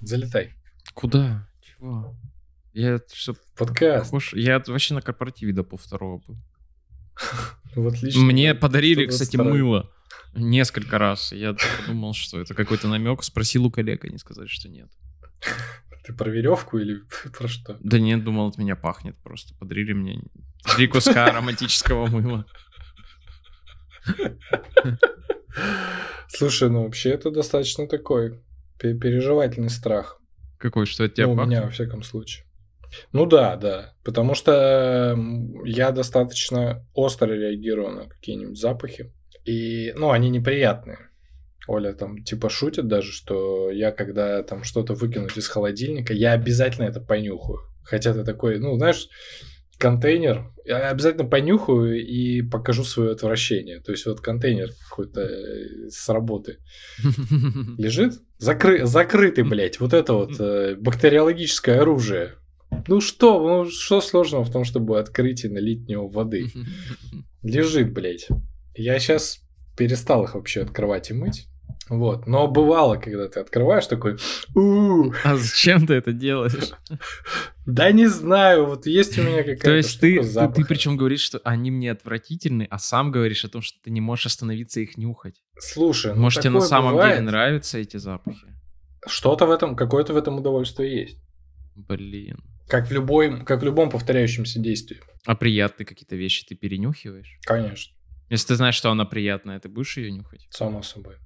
Залетай. Куда? Чего? Я что, Подкаст. похож? Я вообще на корпоративе до полвторого был. Ну, отлично. Мне подарили, кстати, 122. мыло. Несколько раз. Я подумал, что это какой-то намек. Спросил у коллег, они сказали, что нет. Ты про веревку или про что? Да нет, думал, от меня пахнет просто. Подарили мне три куска ароматического мыла. Слушай, ну вообще это достаточно такой переживательный страх. Какой, что от тебя ну, у пахнет? меня, во всяком случае. Ну да, да. Потому что я достаточно остро реагирую на какие-нибудь запахи. И, ну, они неприятные. Оля там типа шутит даже, что я когда там что-то выкинуть из холодильника, я обязательно это понюхаю. Хотя ты такой, ну, знаешь, контейнер, я обязательно понюхаю и покажу свое отвращение. То есть вот контейнер какой-то э, с работы лежит, закры- закрытый, блядь, вот это вот э, бактериологическое оружие. Ну что, ну что сложного в том, чтобы открыть и налить в него воды? Лежит, блядь. Я сейчас перестал их вообще открывать и мыть. Вот. Но бывало, когда ты открываешь такой, «У, А зачем ты это делаешь? да не знаю, вот есть у меня какая-то То есть ты, ты, запахом». причем говоришь, что они мне отвратительны, а сам говоришь о том, что ты не можешь остановиться их нюхать. Слушай, ну Может, тебе на самом бывает. деле нравятся эти запахи? Что-то в этом, какое-то в этом удовольствие есть. Блин. Как в, любой, как в любом повторяющемся действии. А приятные какие-то вещи ты перенюхиваешь? Конечно, Если ты знаешь, что она приятная, ты будешь ее нюхать? само собой.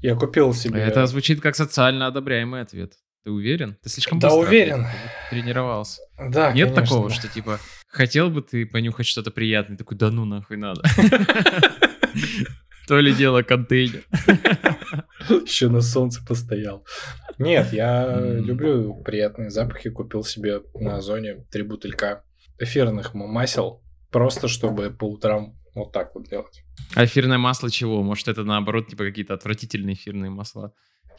Я купил себе... Это звучит как социально одобряемый ответ. Ты уверен? Ты слишком Да, быстро уверен. тренировался. Да, Нет конечно, такого, да. что типа хотел бы ты понюхать что-то приятное, такой, да ну нахуй надо. То ли дело контейнер. Еще на солнце постоял. Нет, я люблю приятные запахи. Купил себе на Озоне три бутылька эфирных масел. Просто чтобы по утрам вот так вот делать. А эфирное масло чего? Может, это наоборот, типа какие-то отвратительные эфирные масла?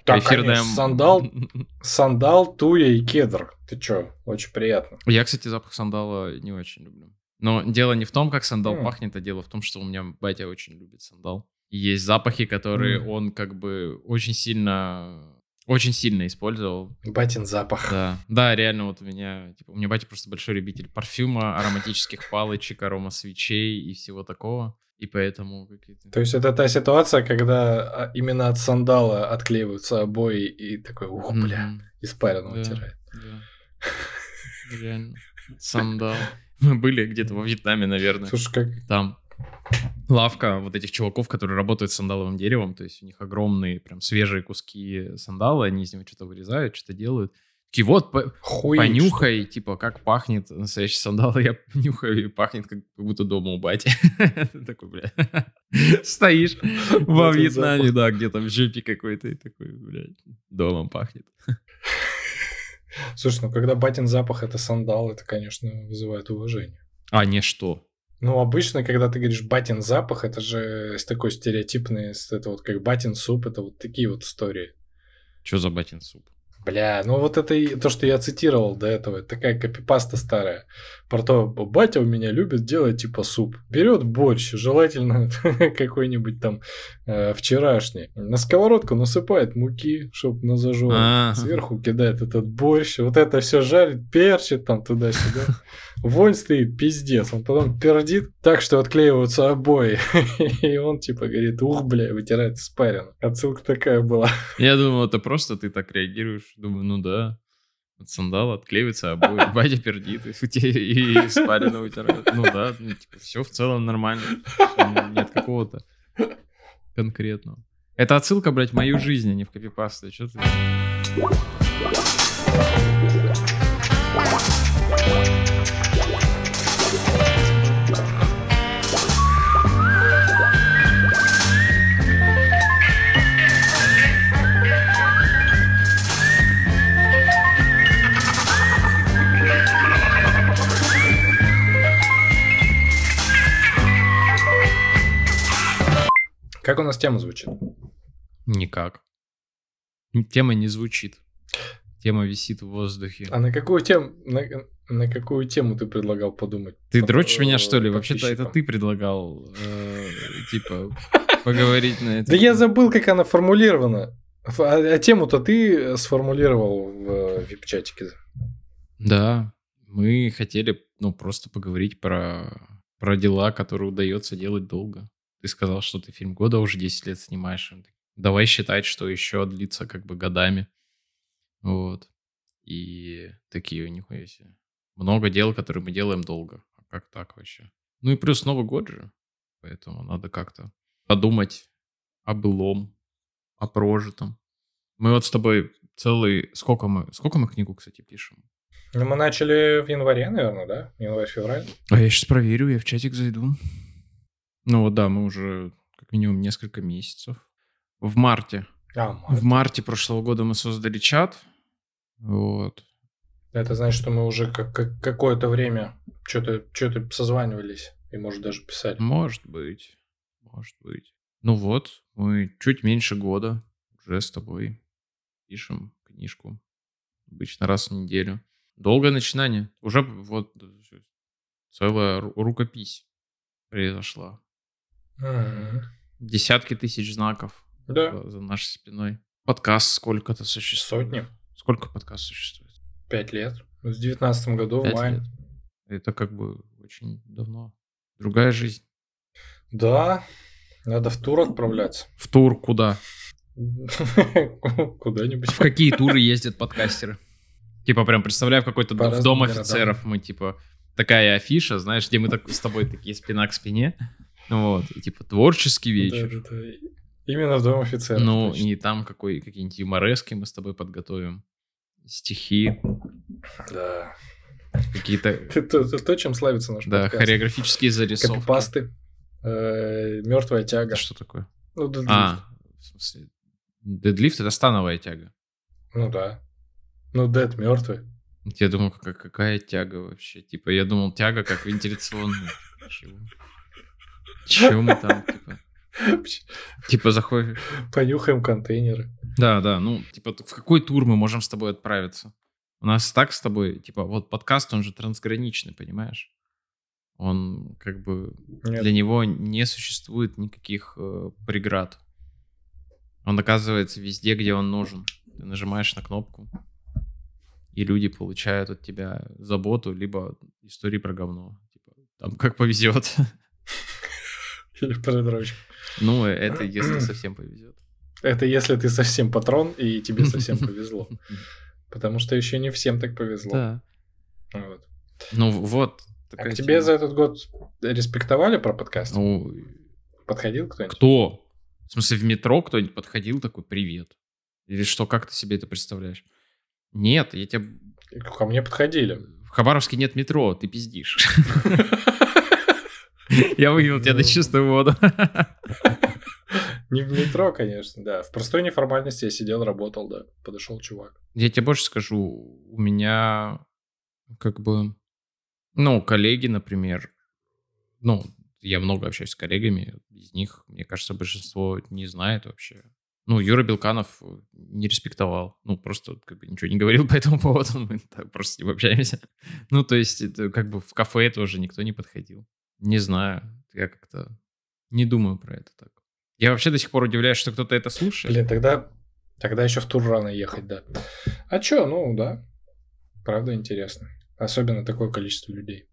Так, Эфирное конечно, сандал, сандал, туя и кедр. Ты чё, очень приятно. Я, кстати, запах сандала не очень люблю. Но дело не в том, как сандал М. пахнет, а дело в том, что у меня батя очень любит сандал. И есть запахи, которые М. он как бы очень сильно, очень сильно использовал. Батин запах. Да, да, реально вот у меня, типа, у меня батя просто большой любитель парфюма, ароматических палочек, арома свечей и всего такого. И поэтому какие-то... То есть это та ситуация, когда а, именно от сандала отклеиваются обои и такой, ух, бля, испарину Да. вытирает. Да. Реально. Сандал. Мы были где-то во Вьетнаме, наверное. Слушай, как... Там лавка вот этих чуваков, которые работают с сандаловым деревом, то есть у них огромные прям свежие куски сандала, они из него что-то вырезают, что-то делают. Такие, вот, по- Хуй, понюхай, типа, как пахнет настоящий сандал. Я нюхаю, и пахнет, как, как будто дома у бати. Ты такой, бля, стоишь во Вьетнаме, да, где-то в жопе какой-то, и такой, блядь, домом пахнет. Слушай, ну когда батин запах это сандал, это, конечно, вызывает уважение. А, не что. Ну, обычно, когда ты говоришь батин запах, это же такой стереотипный, это вот как батин суп, это вот такие вот истории. Что за батин суп? Бля, ну вот это и то, что я цитировал до этого, это такая копипаста старая. Про то, батя у меня любит делать типа суп. Берет борщ, желательно какой-нибудь там э, вчерашний. На сковородку насыпает муки, чтобы на зажор. А. Сверху кидает этот борщ. Вот это все жарит, перчит там туда-сюда. Вонь стоит, пиздец. Он потом пердит так, что отклеиваются обои. И он типа говорит, ух, бля, вытирает испарину. Отсылка такая была. Я думал, это просто ты так реагируешь. Думаю, ну да. От сандала отклеивается обои. Батя пердит, и, и испарина вытирает. Ну да, все в целом нормально. Нет какого-то конкретного. Это отсылка, блядь, в мою жизнь, а не в копипасту. Что ты... Как у нас тема звучит? Никак. Тема не звучит. Тема висит в воздухе. А на какую тему, на, на какую тему ты предлагал подумать? Ты дрочишь меня, что ли? э, Вообще-то это ты предлагал, э, типа, поговорить на это. Да я забыл, как она формулирована. А, а тему-то ты сформулировал в вип-чатике. Да, мы хотели, ну, просто поговорить про, про дела, которые удается делать долго. Ты сказал, что ты фильм года уже 10 лет снимаешь. Давай считать, что еще длится как бы годами. Вот. И такие, нихуя себе. Много дел, которые мы делаем долго. А как так вообще? Ну и плюс Новый год же. Поэтому надо как-то подумать о былом, о прожитом. Мы вот с тобой целый... Сколько мы... Сколько мы книгу, кстати, пишем? Ну, мы начали в январе, наверное, да? Январь-февраль. А я сейчас проверю, я в чатик зайду. Ну вот да, мы уже как минимум несколько месяцев. В марте. А, март. В марте прошлого года мы создали чат. Вот. Это значит, что мы уже как, как какое-то время что-то что созванивались и, может, даже писали. Может быть. Может быть. Ну вот, мы чуть меньше года уже с тобой пишем книжку. Обычно раз в неделю. Долгое начинание. Уже вот целая рукопись произошла. Mm-hmm. Десятки тысяч знаков да. за, за нашей спиной. Подкаст сколько-то существует. Сотни. Сколько подкаст существует? Пять лет. В девятнадцатом году, Пять в мае. лет. Это как бы очень давно. Другая жизнь. Да, надо в тур отправляться. В тур куда? Куда-нибудь. В какие туры ездят подкастеры? Типа прям представляю какой-то в дом разным офицеров. Мы типа такая афиша, знаешь, где мы так с тобой такие спина к спине. Вот, и типа творческий вечер. Да-да-да. Именно в дом офицера. Ну, точно. не там какой, какие-нибудь юморески мы с тобой подготовим. Стихи, Да. какие-то, Это то, чем славится наш да, хореографические зарисовки. Копипасты. Мертвая тяга. Что такое? Ну, дедлифт. А, в смысле, дедлифт — это становая тяга. Ну да. Ну, дед мертвый. Я думал, какая, какая тяга вообще? Типа, я думал, тяга как вентиляционная. Чего? Чего мы там, типа? Типа, заходишь... Понюхаем контейнеры. Да, да, ну, типа, в какой тур мы можем с тобой отправиться? У нас так с тобой, типа, вот подкаст, он же трансграничный, понимаешь? Он как бы... Нет. Для него не существует никаких э, преград. Он оказывается везде, где он нужен. Ты нажимаешь на кнопку, и люди получают от тебя заботу, либо истории про говно. Типа, там как повезет. Или про дрочку. Ну, это если совсем повезет. Это если ты совсем патрон, и тебе совсем повезло. Потому что еще не всем так повезло. Да. Вот. Ну, вот. А к тебе тема. за этот год респектовали про подкаст? Ну, Подходил кто-нибудь? кто? В смысле, в метро кто-нибудь подходил такой, привет. Или что, как ты себе это представляешь? Нет, я тебя... Ко мне подходили. В Хабаровске нет метро, ты пиздишь. Я вывел тебя на чистую воду. Не в метро, конечно, да. В простой неформальности я сидел, работал, да. Подошел чувак. Я тебе больше скажу, у меня как бы, ну, коллеги, например, ну, я много общаюсь с коллегами, из них, мне кажется, большинство не знает вообще. Ну, Юра Белканов не респектовал, ну, просто как бы ничего не говорил по этому поводу, мы так просто с ним общаемся. Ну, то есть, это как бы в кафе тоже никто не подходил. Не знаю, я как-то не думаю про это так. Я вообще до сих пор удивляюсь, что кто-то это слушает. Блин, тогда, тогда еще в тур рано ехать, да. А чё, ну да. Правда интересно. Особенно такое количество людей.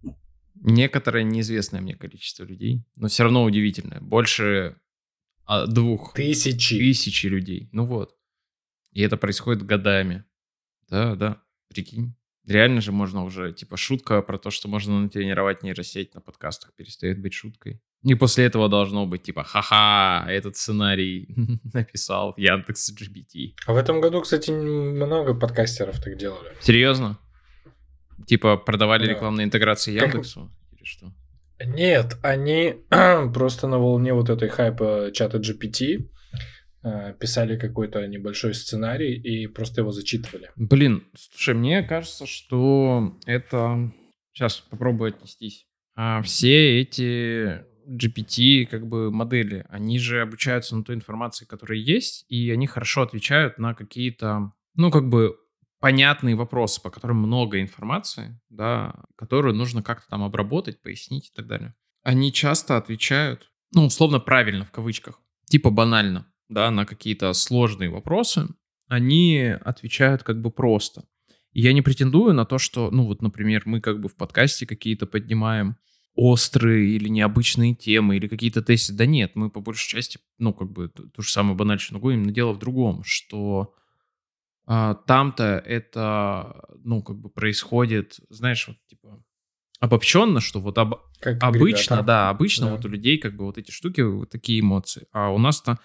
Некоторое неизвестное мне количество людей, но все равно удивительное. Больше а, двух Тысячи. тысячи людей. Ну вот. И это происходит годами. Да, да. Прикинь. Реально же можно уже, типа, шутка про то, что можно натренировать нейросеть на подкастах, перестает быть шуткой. И после этого должно быть, типа, ха-ха, этот сценарий написал Яндекс GBT. А в этом году, кстати, много подкастеров так делали. Серьезно? Типа, продавали Да. рекламные интеграции Как- Яндексу? Или что? Нет, они просто на волне вот этой хайпа чата GPT писали какой-то небольшой сценарий и просто его зачитывали. Блин, слушай, мне кажется, что это... Сейчас попробую отнестись. А все эти GPT как бы модели, они же обучаются на той информации, которая есть, и они хорошо отвечают на какие-то, ну, как бы понятные вопросы, по которым много информации, да, которую нужно как-то там обработать, пояснить и так далее. Они часто отвечают, ну, условно правильно в кавычках, типа банально. Да, на какие-то сложные вопросы, они отвечают как бы просто. И я не претендую на то, что, ну вот, например, мы как бы в подкасте какие-то поднимаем острые или необычные темы, или какие-то тесты. Да нет, мы по большей части, ну, как бы ту, же самую банальщину гоним, но дело в другом, что а, там-то это, ну, как бы происходит, знаешь, вот, типа, обобщенно, что вот об... Как обычно, да, обычно Да. вот у людей как бы вот эти штуки, вот такие эмоции. А у нас-то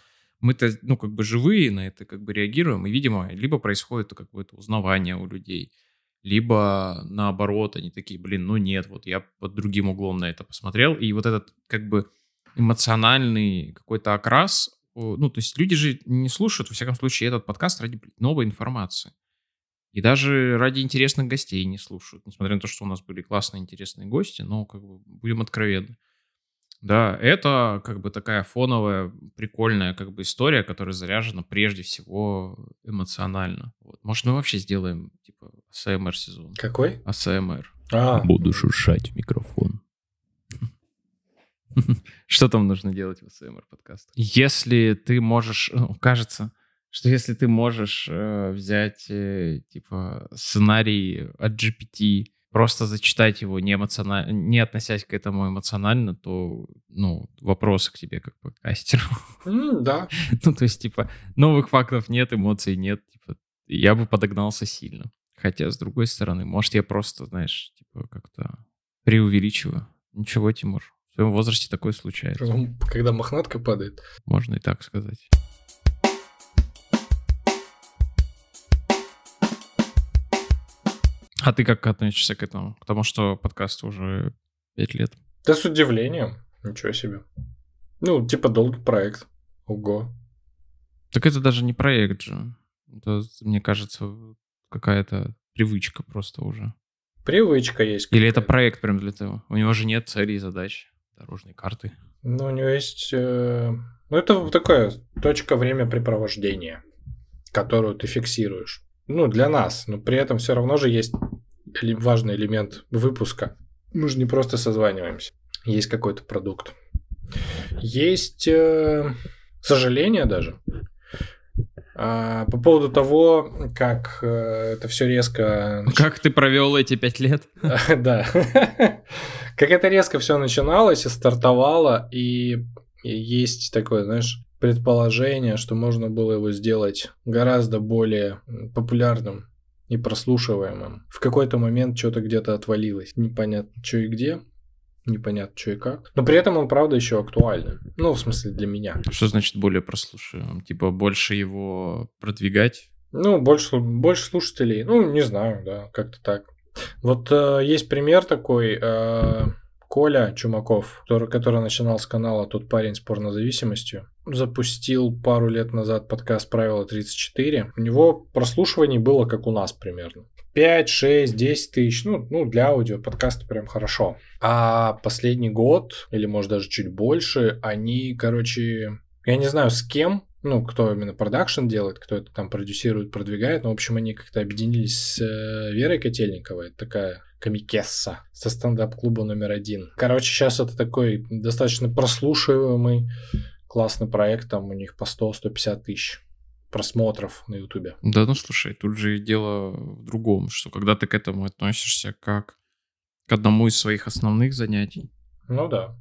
мы-то, ну, как бы живые на это как бы реагируем, и, видимо, либо происходит какое-то узнавание у людей, либо наоборот, они такие, блин, ну нет, вот я под другим углом на это посмотрел, и вот этот как бы эмоциональный какой-то окрас, ну, то есть люди же не слушают, во всяком случае, этот подкаст ради новой информации. И даже ради интересных гостей не слушают, несмотря на то, что у нас были классные, интересные гости, но как бы будем откровенны. Да, это как бы такая фоновая, прикольная как бы история, которая заряжена прежде всего эмоционально. Вот. Может, мы вообще сделаем типа АСМР сезон? Какой? АСМР. А, Буду шуршать в микрофон. Что там нужно делать в АСМР подкаст? Если ты можешь, ну, кажется, что если ты можешь э, взять э, типа сценарий от GPT, просто зачитать его не эмоционально, не относясь к этому эмоционально, то ну вопросы к тебе как подкастеру. м, да. ну то есть типа новых фактов нет, эмоций нет, типа я бы подогнался сильно. Хотя с другой стороны, может я просто, знаешь, типа как-то преувеличиваю. Ничего, Тимур, в своем возрасте такое случается. Когда мохнатка падает. Можно и так сказать. А ты как относишься к этому? К тому, что подкасту уже пять лет. Да с удивлением. Ничего себе. Ну, типа долгий проект. Ого. Так это даже не проект же. Это, мне кажется, какая-то привычка просто уже. Привычка есть. Или это проект прям для того? У него же нет целей и задач, дорожной карты. Ну, у него есть... э, Ну, это такая точка времяпрепровождения, которую ты фиксируешь. Ну, для нас. Но при этом все равно же есть важный элемент выпуска. Мы же не просто созваниваемся. Есть какой-то продукт. Есть э, сожаление даже а, по поводу того, как э, это все резко Как ты провел эти пять лет? Да. Как это резко все начиналось и стартовало, и есть такое, знаешь, предположение, что можно было его сделать гораздо более популярным и прослушиваемым. В какой-то момент что-то где-то отвалилось. Непонятно, что и где, непонятно, что и как. Но при этом он, правда, еще актуальный. Ну, в смысле, для меня. Что значит более прослушиваем? Типа больше его продвигать? Ну, больше, больше слушателей. Ну, не знаю, да, как-то так. Вот э, есть пример такой. э, Коля Чумаков, который, который начинал с канала «Тот парень с порнозависимостью», запустил пару лет назад подкаст «Правило 34». У него прослушиваний было как у нас примерно. 5, 6, 10 тысяч. Ну, ну, для аудио подкаста прям хорошо. А последний год, или может даже чуть больше, они, короче, я не знаю с кем, ну, кто именно продакшн делает, кто это там продюсирует, продвигает, но, в общем, они как-то объединились с э, Верой Котельниковой, это такая комикесса со стендап-клуба номер один. Короче, сейчас это такой достаточно прослушиваемый классный проект, там у них по 100-150 тысяч просмотров на ютубе. Да, ну слушай, тут же дело в другом, что когда ты к этому относишься как к одному из своих основных занятий, Ну да.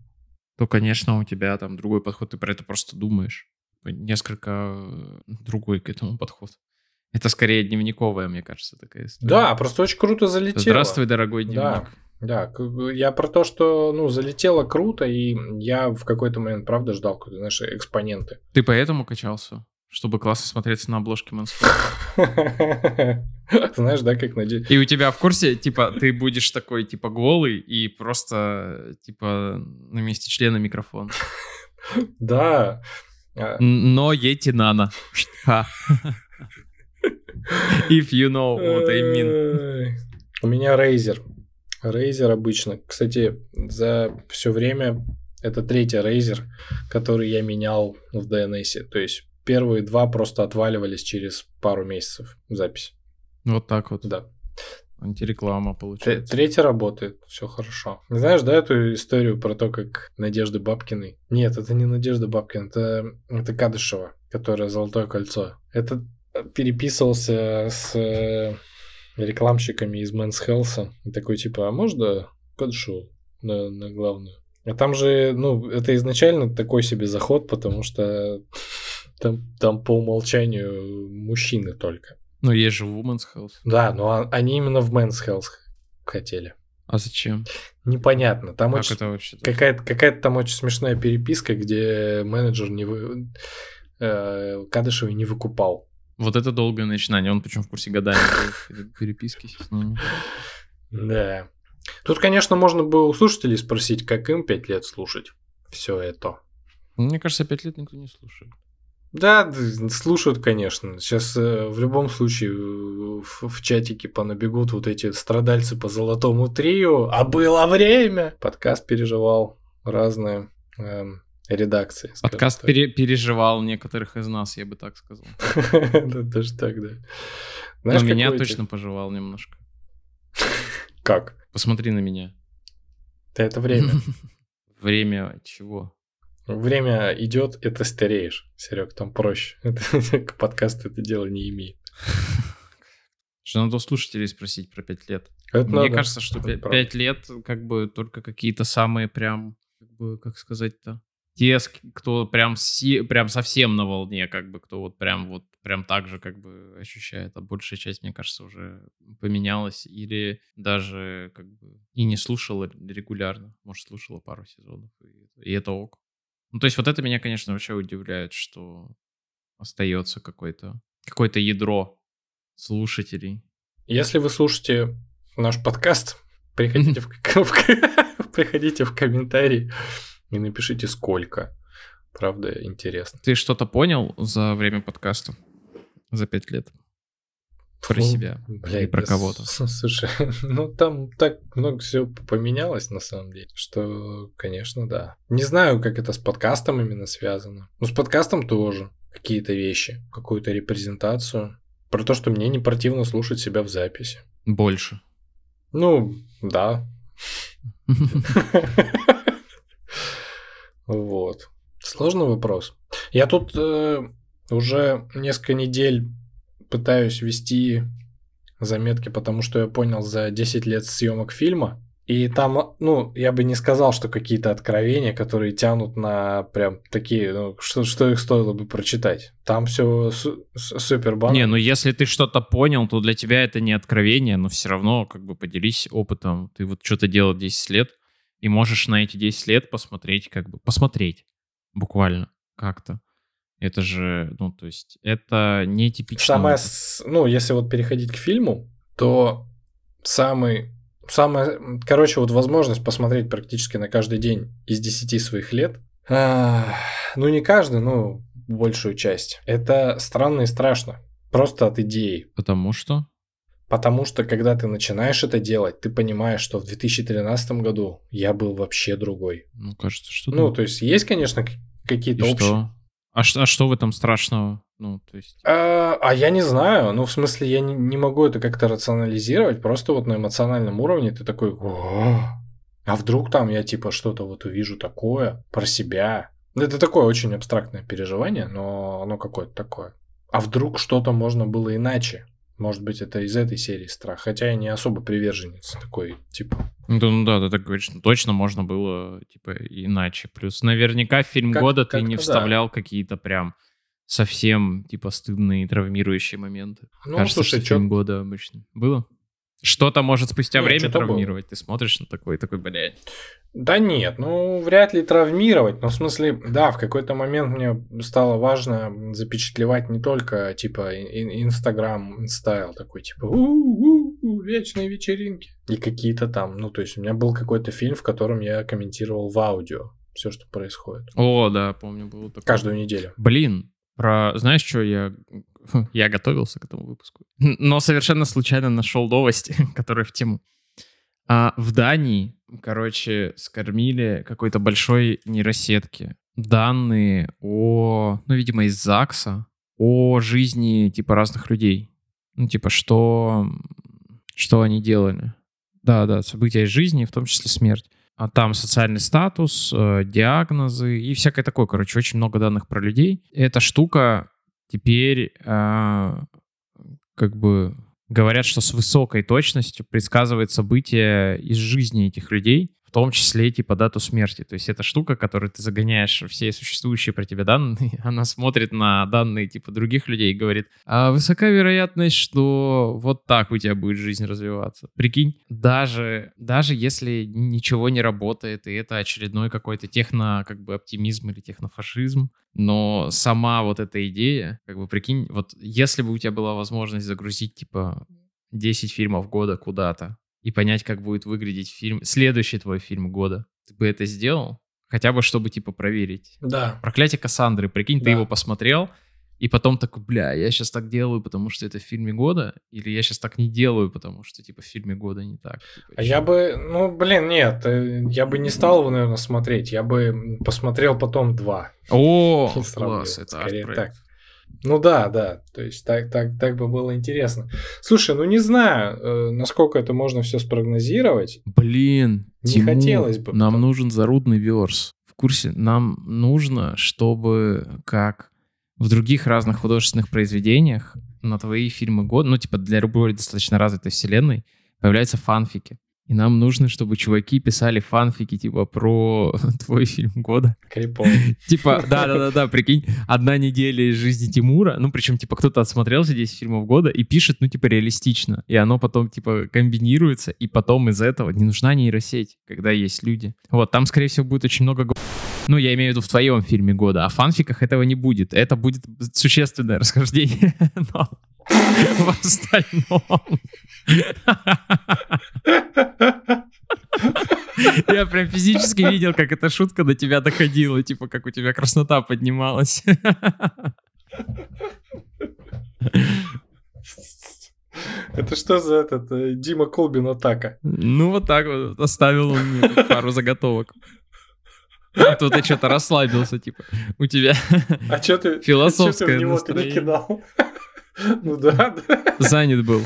то, конечно, у тебя там другой подход, ты про это просто думаешь. Несколько э, другой к этому подход. Это скорее дневниковая, мне кажется, такая история. Да, просто очень круто залетело. Здравствуй, дорогой дневник. да, к- я про то, что, ну, залетело круто, и я в какой-то момент, правда, ждал какой-то, знаешь, экспоненты. Ты поэтому качался? Чтобы классно смотреться на обложке Mansplaining. Знаешь, да, как надеюсь. И у тебя в курсе, типа, ты будешь такой, типа, голый и просто, типа, на месте члена микрофон. Да. А, Но ети нано. If you know what I mean. У меня Razer. Razer обычно. Кстати, за все время это третий Razer, который я менял в DNS. То есть первые два просто отваливались через пару месяцев запись. Вот так вот. Да. Антиреклама получается. Третий работает, все хорошо. Знаешь, да, эту историю про то, как Надежды Бабкиной? Нет, это не Надежда Бабкина, это, это Кадышева, которая «Золотое кольцо». Это переписывался с э, рекламщиками из Men's Health. И такой, типа, а можно Кадышеву на, на главную? А там же, ну, это изначально такой себе заход, потому что там, там по умолчанию мужчины только. Ну, есть же Women's Health. Да, но они именно в Men's Health хотели. А зачем? Непонятно. Там как очень... это вообще? Какая-то, какая-то там очень смешная переписка, где менеджер не вы... э, Кадышева не выкупал. Вот это долгое начинание. Он причем в курсе годами переписки с ними. Да. Тут, конечно, можно было у слушателей спросить, как им пять лет слушать все это. Мне кажется, пять лет никто не слушает. Да, слушают, конечно. Сейчас э, в любом случае в, в чатике понабегут вот эти страдальцы по золотому трио. А было время! Подкаст переживал разные эм, редакции. Подкаст пере переживал некоторых из нас, я бы так сказал. Да, даже так, да. Но меня точно пожевал немножко. Как? Посмотри на меня. Да это время. Время чего? Время идет, это стареешь, Серег, там проще. Подкаст это дело не имеет. Что надо у слушателей спросить про пять лет. Это Мне надо. кажется, что Это пять лет как бы только какие-то самые прям, как бы, как сказать-то, те, кто прям, си- прям совсем на волне, как бы, кто вот прям вот прям так же как бы ощущает, а большая часть, мне кажется, уже поменялась или даже как бы и не слушала регулярно, может, слушала пару сезонов, и, и это ок. Ну, то есть вот это меня, конечно, вообще удивляет, что остается какое-то какое-то ядро слушателей. Если вы слушаете наш подкаст, приходите в- приходите в комментарии и напишите сколько. Правда, интересно. Ты что-то понял за время подкаста? За пять лет? Про Фу, себя Бля, и про кого-то. Слушай, ну там так много всего поменялось на самом деле, что, конечно, да. Не знаю, как это с подкастом именно связано. Ну, с подкастом тоже какие-то вещи, какую-то репрезентацию. Про то, что мне не противно слушать себя в записи. Больше. Ну, да. Вот. Сложный вопрос. Я тут э, уже несколько недель пытаюсь вести заметки, потому что я понял за 10 лет съемок фильма. И там, ну, я бы не сказал, что какие-то откровения, которые тянут на прям такие, ну, что, что их стоило бы прочитать. Там все супер банально. Не, ну если ты что-то понял, то для тебя это не откровение, но все равно как бы поделись опытом. Ты вот что-то делал 10 лет, и можешь на эти 10 лет посмотреть, как бы, посмотреть буквально как-то. Это же, ну, то есть, это не типично. Самое, ну, если вот переходить к фильму, то самый, самая, короче, вот возможность посмотреть практически на каждый день из 10 своих лет, а, ну, не каждый, но большую часть, это странно и страшно. Просто от идеи. Потому что? Потому что, когда ты начинаешь это делать, ты понимаешь, что в 2013 году я был вообще другой. Ну, кажется, что Ну, то есть, есть, конечно, какие-то общие... что? А, ш- а что в этом страшного? Ну, то есть... А, а я не знаю. Ну, в смысле, я не, не могу это как-то рационализировать. Просто вот на эмоциональном уровне ты такой, «О, а вдруг там я типа что-то вот увижу такое про себя. Ну, Это такое очень абстрактное переживание, но оно какое-то такое. А вдруг что-то можно было иначе? Может быть, это из этой серии страх. Хотя я не особо приверженец такой, типа. Ну да, ну да, ты так говоришь, ну, точно можно было, типа, иначе. Плюс наверняка в фильм Как- года ты не как-то да. вставлял какие-то прям совсем, типа, стыдные, травмирующие моменты. Ну, Кажется, слушай, что фильм года обычно. Было? Что-то может спустя Нет, время что-то было. травмировать. Ты смотришь на такой, такой, блядь. Да нет, ну вряд ли травмировать, но в смысле, да, в какой-то момент мне стало важно запечатлевать не только типа Инстаграм стайл такой типа «У-у-у, вечные вечеринки и какие-то там, ну то есть у меня был какой-то фильм, в котором я комментировал в аудио все, что происходит О, да, помню, было такое. каждую неделю. Блин, про... Знаешь, что я... Я готовился к этому выпуску. Но совершенно случайно нашел новости, которые в тему. А в Дании, короче, скормили какой-то большой нейросетке данные о, ну, видимо, из ЗАГСа, о жизни, типа, разных людей. Ну, типа, что... что они делали. Да, да, события из жизни, в том числе смерть. А там социальный статус, э, диагнозы и всякое такое. Короче, очень много данных про людей. Эта штука теперь э, как бы говорят, что с высокой точностью предсказывает события из жизни этих людей том числе типа дату смерти. То есть эта штука, которую ты загоняешь все существующие про тебя данные, она смотрит на данные типа других людей и говорит, а высока вероятность, что вот так у тебя будет жизнь развиваться. Прикинь, даже, даже если ничего не работает, и это очередной какой-то техно, как бы оптимизм или технофашизм, но сама вот эта идея, как бы прикинь, вот если бы у тебя была возможность загрузить типа 10 фильмов года куда-то, и понять, как будет выглядеть фильм, следующий твой фильм года. Ты бы это сделал? Хотя бы, чтобы, типа, проверить. Да. Проклятие Кассандры. Прикинь, да. ты его посмотрел, и потом такой, бля, я сейчас так делаю, потому что это в фильме года, или я сейчас так не делаю, потому что, типа, в фильме года не так. Типа, а я бы, ну, блин, нет, э, я бы не стал его, наверное, смотреть, я бы посмотрел потом два. О, класс, это так. Ну да, да, то есть так, так, так бы было интересно. Слушай, ну не знаю, э, насколько это можно все спрогнозировать. Блин, не Тимур, хотелось бы. Нам потому... нужен зарудный верс. В курсе, нам нужно, чтобы как в других разных художественных произведениях на твои фильмы года, ну типа для любой достаточно развитой вселенной, появляются фанфики. И нам нужно, чтобы чуваки писали фанфики, типа, про твой фильм года. Крипов. Типа, да-да-да, прикинь, одна неделя из жизни Тимура, ну, причем, типа, кто-то отсмотрелся 10 фильмов года и пишет, ну, типа, реалистично. И оно потом, типа, комбинируется, и потом из этого не нужна нейросеть, когда есть люди. Вот, там, скорее всего, будет очень много... Ну, я имею в виду в твоем фильме года, а в фанфиках этого не будет. Это будет существенное расхождение, но в остальном... Я прям физически видел, как эта шутка до тебя доходила, типа, как у тебя краснота поднималась. Это что за этот э, Дима Колбин атака? Ну, вот так вот оставил он мне пару заготовок. А то ты что-то расслабился, типа, у тебя а что ты, философское что ты в него. Ты не кидал? Ну да. Занят был.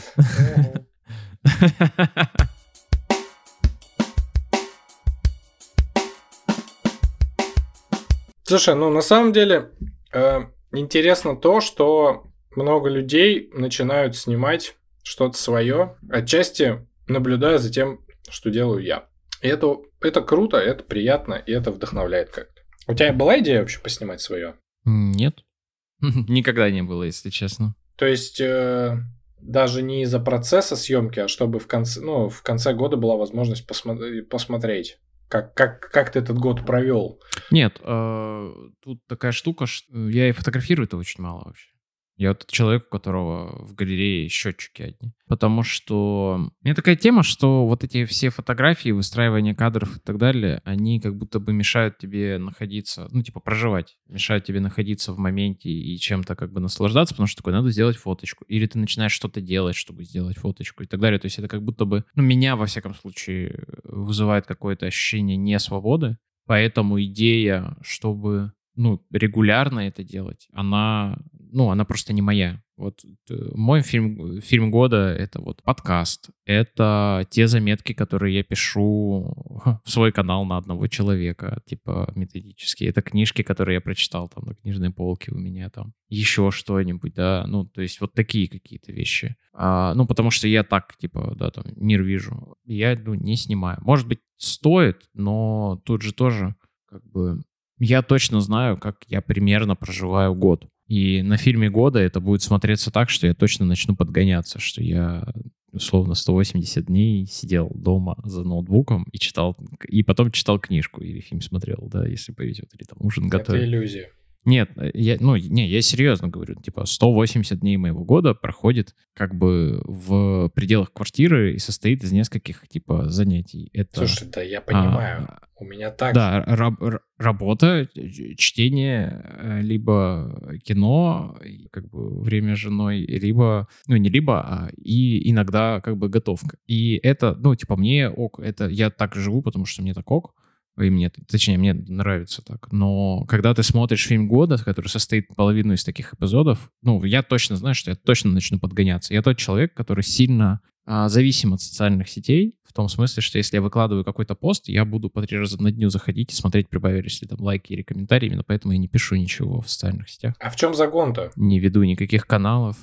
Слушай, ну на самом деле э, интересно то, что много людей начинают снимать что-то свое, отчасти наблюдая за тем, что делаю я. И это, это круто, это приятно, и это вдохновляет как-то. У тебя была идея вообще поснимать свое? Нет. Никогда не было, если честно. То есть э, даже не из-за процесса съемки, а чтобы в конце, ну, в конце года была возможность посмо- посмотреть. Как, как, как ты этот год провел? Нет, э, тут такая штука, что я и фотографирую-то очень мало вообще. Я вот человек, у которого в галерее счетчики одни. Потому что у меня такая тема, что вот эти все фотографии, выстраивание кадров и так далее, они как будто бы мешают тебе находиться, ну, типа, проживать. Мешают тебе находиться в моменте и чем-то как бы наслаждаться, потому что такое, надо сделать фоточку. Или ты начинаешь что-то делать, чтобы сделать фоточку и так далее. То есть это как будто бы, ну, меня, во всяком случае, вызывает какое-то ощущение несвободы. Поэтому идея, чтобы ну, регулярно это делать, она, ну, она просто не моя. Вот э, мой фильм, фильм года — это вот подкаст, это те заметки, которые я пишу в свой канал на одного человека, типа методические. Это книжки, которые я прочитал там на книжной полке у меня там. Еще что-нибудь, да, ну, то есть вот такие какие-то вещи. А, ну, потому что я так, типа, да, там, мир вижу. Я, ну, не снимаю. Может быть, стоит, но тут же тоже как бы я точно знаю, как я примерно проживаю год. И на фильме года это будет смотреться так, что я точно начну подгоняться, что я условно 180 дней сидел дома за ноутбуком и читал, и потом читал книжку или фильм смотрел, да, если повезет, или там ужин готовил. Это иллюзия. Нет, э, я, ну, не, я серьезно говорю, типа 180 дней моего года проходит как бы в пределах квартиры и состоит из нескольких типа занятий. Это, Слушай, да я понимаю, а, у меня так Да, раб, работа, чтение, э, либо кино, как бы время с женой, либо, ну не либо, а и иногда как бы готовка. И это, ну типа мне ок, это я так живу, потому что мне так ок и мне, точнее, мне нравится так. Но когда ты смотришь фильм года, который состоит половину из таких эпизодов, ну, я точно знаю, что я точно начну подгоняться. Я тот человек, который сильно а, зависим от социальных сетей, в том смысле, что если я выкладываю какой-то пост, я буду по три раза на дню заходить и смотреть, прибавились ли там лайки или комментарии, именно поэтому я не пишу ничего в социальных сетях. А в чем загон-то? Не веду никаких каналов.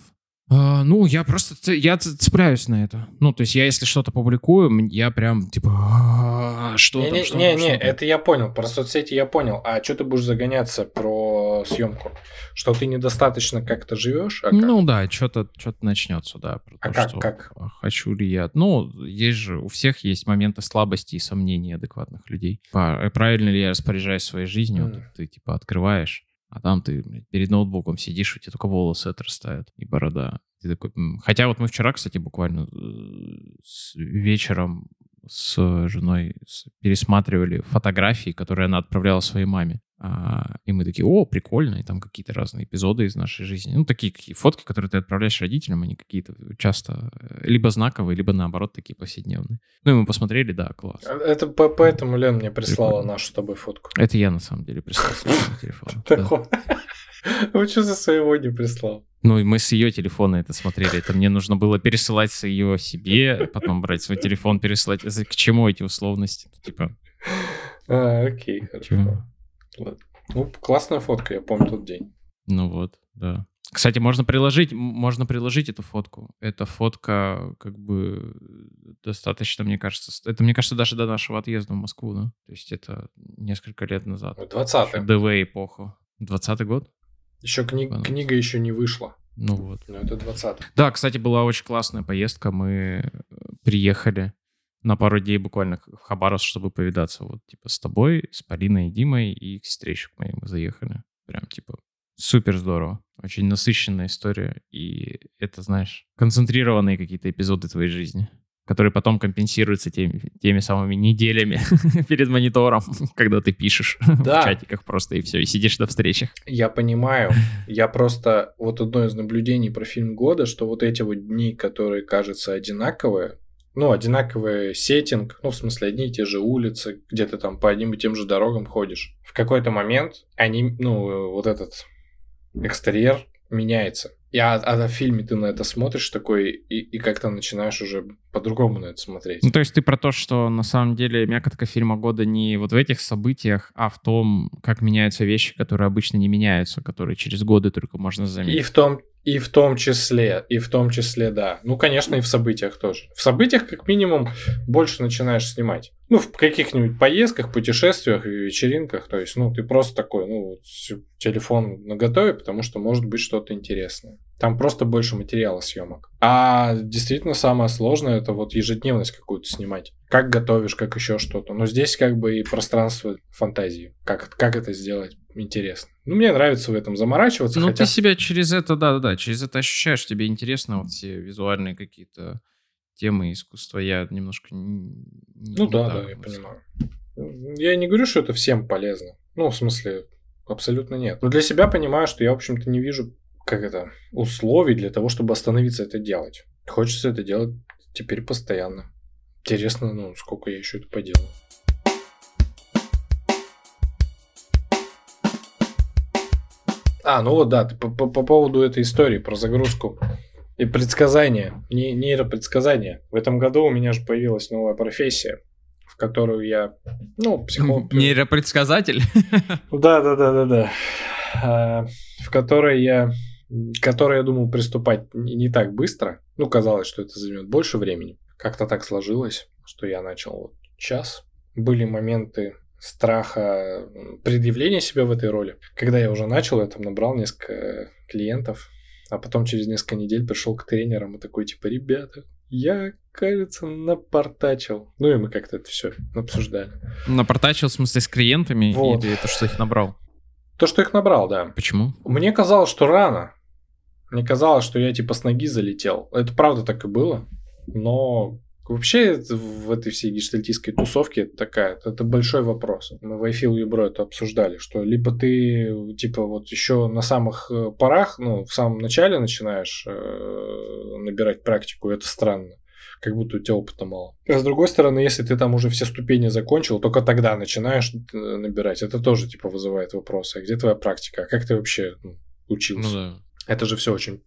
А, ну, я просто я цепляюсь на это. Ну, то есть я, если что-то публикую, я прям типа «А, что там, что там, Не-не-не, что там?» это я понял. Про соцсети я понял. А что ты будешь загоняться про съемку? Что ты недостаточно как-то живешь? А как? Ну да, что-то что начнется, да. А то, как- что, как? а, Хочу ли я... Ну, есть же, у всех есть моменты слабости и сомнений адекватных людей. Э, Правильно ли я распоряжаюсь своей жизнью? Вот Мгм. ты типа открываешь, а там ты перед ноутбуком сидишь, у тебя только волосы отрастают и борода. Ты такой... Хотя вот мы вчера, кстати, буквально э, с вечером с женой пересматривали фотографии, которые она отправляла своей маме. А, и мы такие, о, прикольно, и там какие-то разные эпизоды из нашей жизни. Ну, такие какие фотки, которые ты отправляешь родителям, они какие-то часто э, либо знаковые, либо наоборот такие повседневные. Ну, и мы посмотрели, да, класс. Это по- поэтому Лен мне прислала Прикольно. нашу с тобой фотку. Это я, на самом деле, прислал с телефона. Ну что за своего не прислал? Ну, и мы с ее телефона это смотрели. Это мне нужно было пересылать с ее себе, потом брать свой телефон, пересылать. К чему эти условности? Типа, А, окей, хорошо. Ну, классная фотка, я помню тот день. Ну вот, да. Кстати, можно приложить, можно приложить эту фотку. Эта фотка, как бы, достаточно, мне кажется, это, мне кажется, даже до нашего отъезда в Москву, да? То есть это несколько лет назад. Ну, 20-й. ДВ эпоху. 20 год? Еще кни- книга еще не вышла. Ну вот. Но это 20-й. Да, кстати, была очень классная поездка. Мы э, приехали на пару дней буквально в Хабаровск, чтобы повидаться. Вот, типа, с тобой, с Полиной и Димой и к встрече к моей мы заехали. Прям, типа, супер здорово. Очень насыщенная история. И это, знаешь, концентрированные какие-то эпизоды твоей жизни, которые потом компенсируются теми, теми самыми неделями перед монитором, когда ты пишешь Да. в чатиках просто и все, и сидишь на встречах. Я понимаю. Я просто... Вот одно из наблюдений про фильм года, что вот эти вот дни, которые кажутся одинаковые, ну, одинаковый сеттинг, ну, в смысле, одни и те же улицы, где ты там по одним и тем же дорогам ходишь. В какой-то момент они, ну, вот этот экстерьер меняется. И а, а в фильме ты на это смотришь такой, и, и как-то начинаешь уже по-другому на это смотреть. Ну, то есть ты про то, что на самом деле мякотка фильма года не вот в этих событиях, а в том, как меняются вещи, которые обычно не меняются, которые через годы только можно И заметить. в том, и в том числе, и в том числе, да. Ну, конечно, и в событиях тоже. В событиях, как минимум, больше начинаешь снимать. Ну, в каких-нибудь поездках, путешествиях, вечеринках. То есть, ну, ты просто такой, ну, телефон наготове, потому что может быть что-то интересное. Там просто больше материала съемок. А действительно самое сложное это вот ежедневность какую-то снимать. Как готовишь, как еще что-то. Но здесь как бы и пространство фантазии. Как, как это сделать интересно. Ну, мне нравится в этом заморачиваться. Ну, хотя... ты себя через это, да-да-да, через это ощущаешь, тебе интересно вот все визуальные какие-то темы искусства. Я немножко... не- не- Ну не да, так да, я понимаю. Я не говорю, что это всем полезно. Ну, в смысле, абсолютно нет. Но для себя понимаю, что я, в общем-то, не вижу, как это, условий для того, чтобы остановиться это делать. Хочется это делать теперь постоянно. Интересно, ну, сколько я еще это поделаю. А, ну вот да, по, по- по поводу этой истории про загрузку и предсказания, не, нейропредсказания. В этом году у меня же появилась новая профессия, в которую я, ну, психолог... Нейропредсказатель? Да, да, да, да, да. А, В которой я, к которой я думал приступать не не так быстро. Ну, казалось, что это займет больше времени. Как-то так сложилось, что я начал вот час. Были моменты страха предъявления себя в этой роли. Когда я уже начал, я там набрал несколько клиентов, а потом через несколько недель пришел к тренерам и такой, типа, ребята, я, кажется, напортачил. Ну и мы как-то это все обсуждали. Напортачил, в смысле, с клиентами? Вот. Или это что их набрал? То, что их набрал, да. Почему? Мне казалось, что рано. Мне казалось, что я типа с ноги залетел. Это правда так и было. Но вообще в этой всей гештальтистской тусовке это такая, это большой вопрос. Мы в Айфил Юбро это обсуждали, что либо ты типа вот еще на самых э, порах, ну, в самом начале начинаешь э, набирать практику, это странно. Как будто у тебя опыта мало. А с другой стороны, если ты там уже все ступени закончил, только тогда начинаешь э, набирать. Это тоже типа вызывает вопросы. А где твоя практика? А как ты вообще ну, учился? Ну да. Это же все очень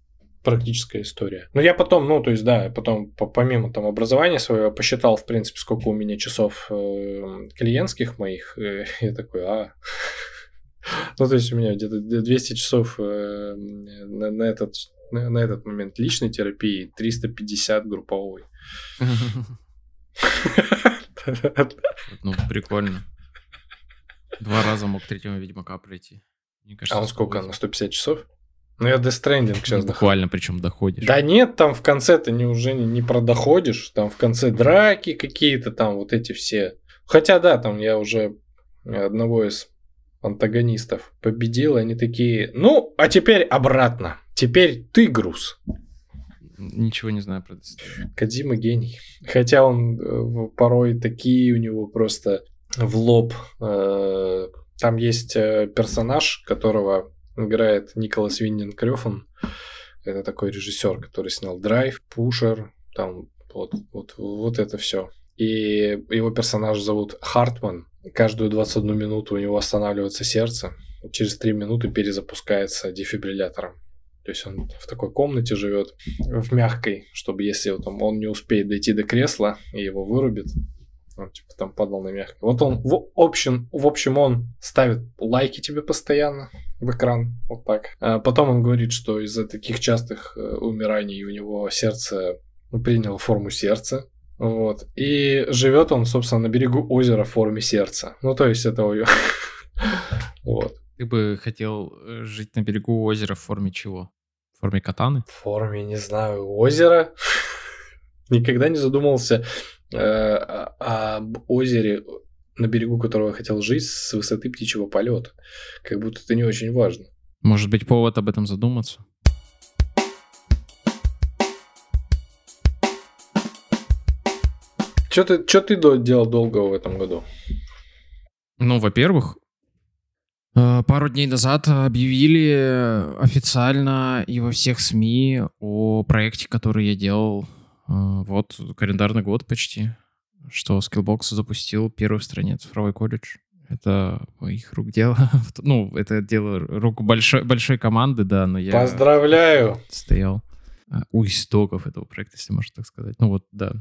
практическая история. Но я потом, ну, то есть, да, потом помимо там образования своего посчитал, в принципе, сколько у меня часов э, клиентских моих. Э, я такой, а... Ну, то есть у меня где-то 200 часов э, на, на, этот, на, на этот момент личной терапии, 350 групповой. Ну, прикольно. Два раза мог третьего Ведьмака пройти. А он сколько? На 150 часов? Ну, я Death Stranding сейчас ну, Буквально, причем доходишь. Да нет, там в конце ты не, уже не, не продоходишь. Там в конце драки какие-то, там вот эти все. Хотя, да, там я уже одного из антагонистов победил, и они такие, ну, а теперь обратно. Теперь ты груз. Ничего не знаю про Death. Кадима гений. Хотя он э, порой такие у него просто в лоб. Э, там есть э, персонаж, которого играет Николас Виндин Крёфан. Это такой режиссер, который снял Драйв, Пушер, там вот, вот, вот это все. И его персонаж зовут Хартман. Каждую 21 минуту у него останавливается сердце. Через 3 минуты перезапускается дефибриллятором. То есть он в такой комнате живет, в мягкой, чтобы если вот он не успеет дойти до кресла и его вырубит, он типа там падал на мягкий. Вот он, в общем, в общем, он ставит лайки тебе постоянно в экран, вот так. А потом он говорит, что из-за таких частых э, умираний у него сердце приняло форму сердца. Вот. И живет он, собственно, на берегу озера в форме сердца. Ну, то есть это Вот. Ты бы хотел э, жить на берегу озера в форме чего? В форме катаны? В форме, не знаю, озера. Никогда не задумывался об озере, на берегу которого я хотел жить, с высоты птичьего полета. Как будто это не очень важно. Может быть, повод об этом задуматься? Что ты, что ты делал долго в этом году? Ну, во-первых, э, пару дней назад объявили официально и во всех СМИ о проекте, который я делал а, вот календарный год почти, что Skillbox запустил первый в стране цифровой колледж. Это их рук дело. ну, это дело рук большой, большой команды, да, но я... Поздравляю! Стоял а, у истоков этого проекта, если можно так сказать. Ну вот, да.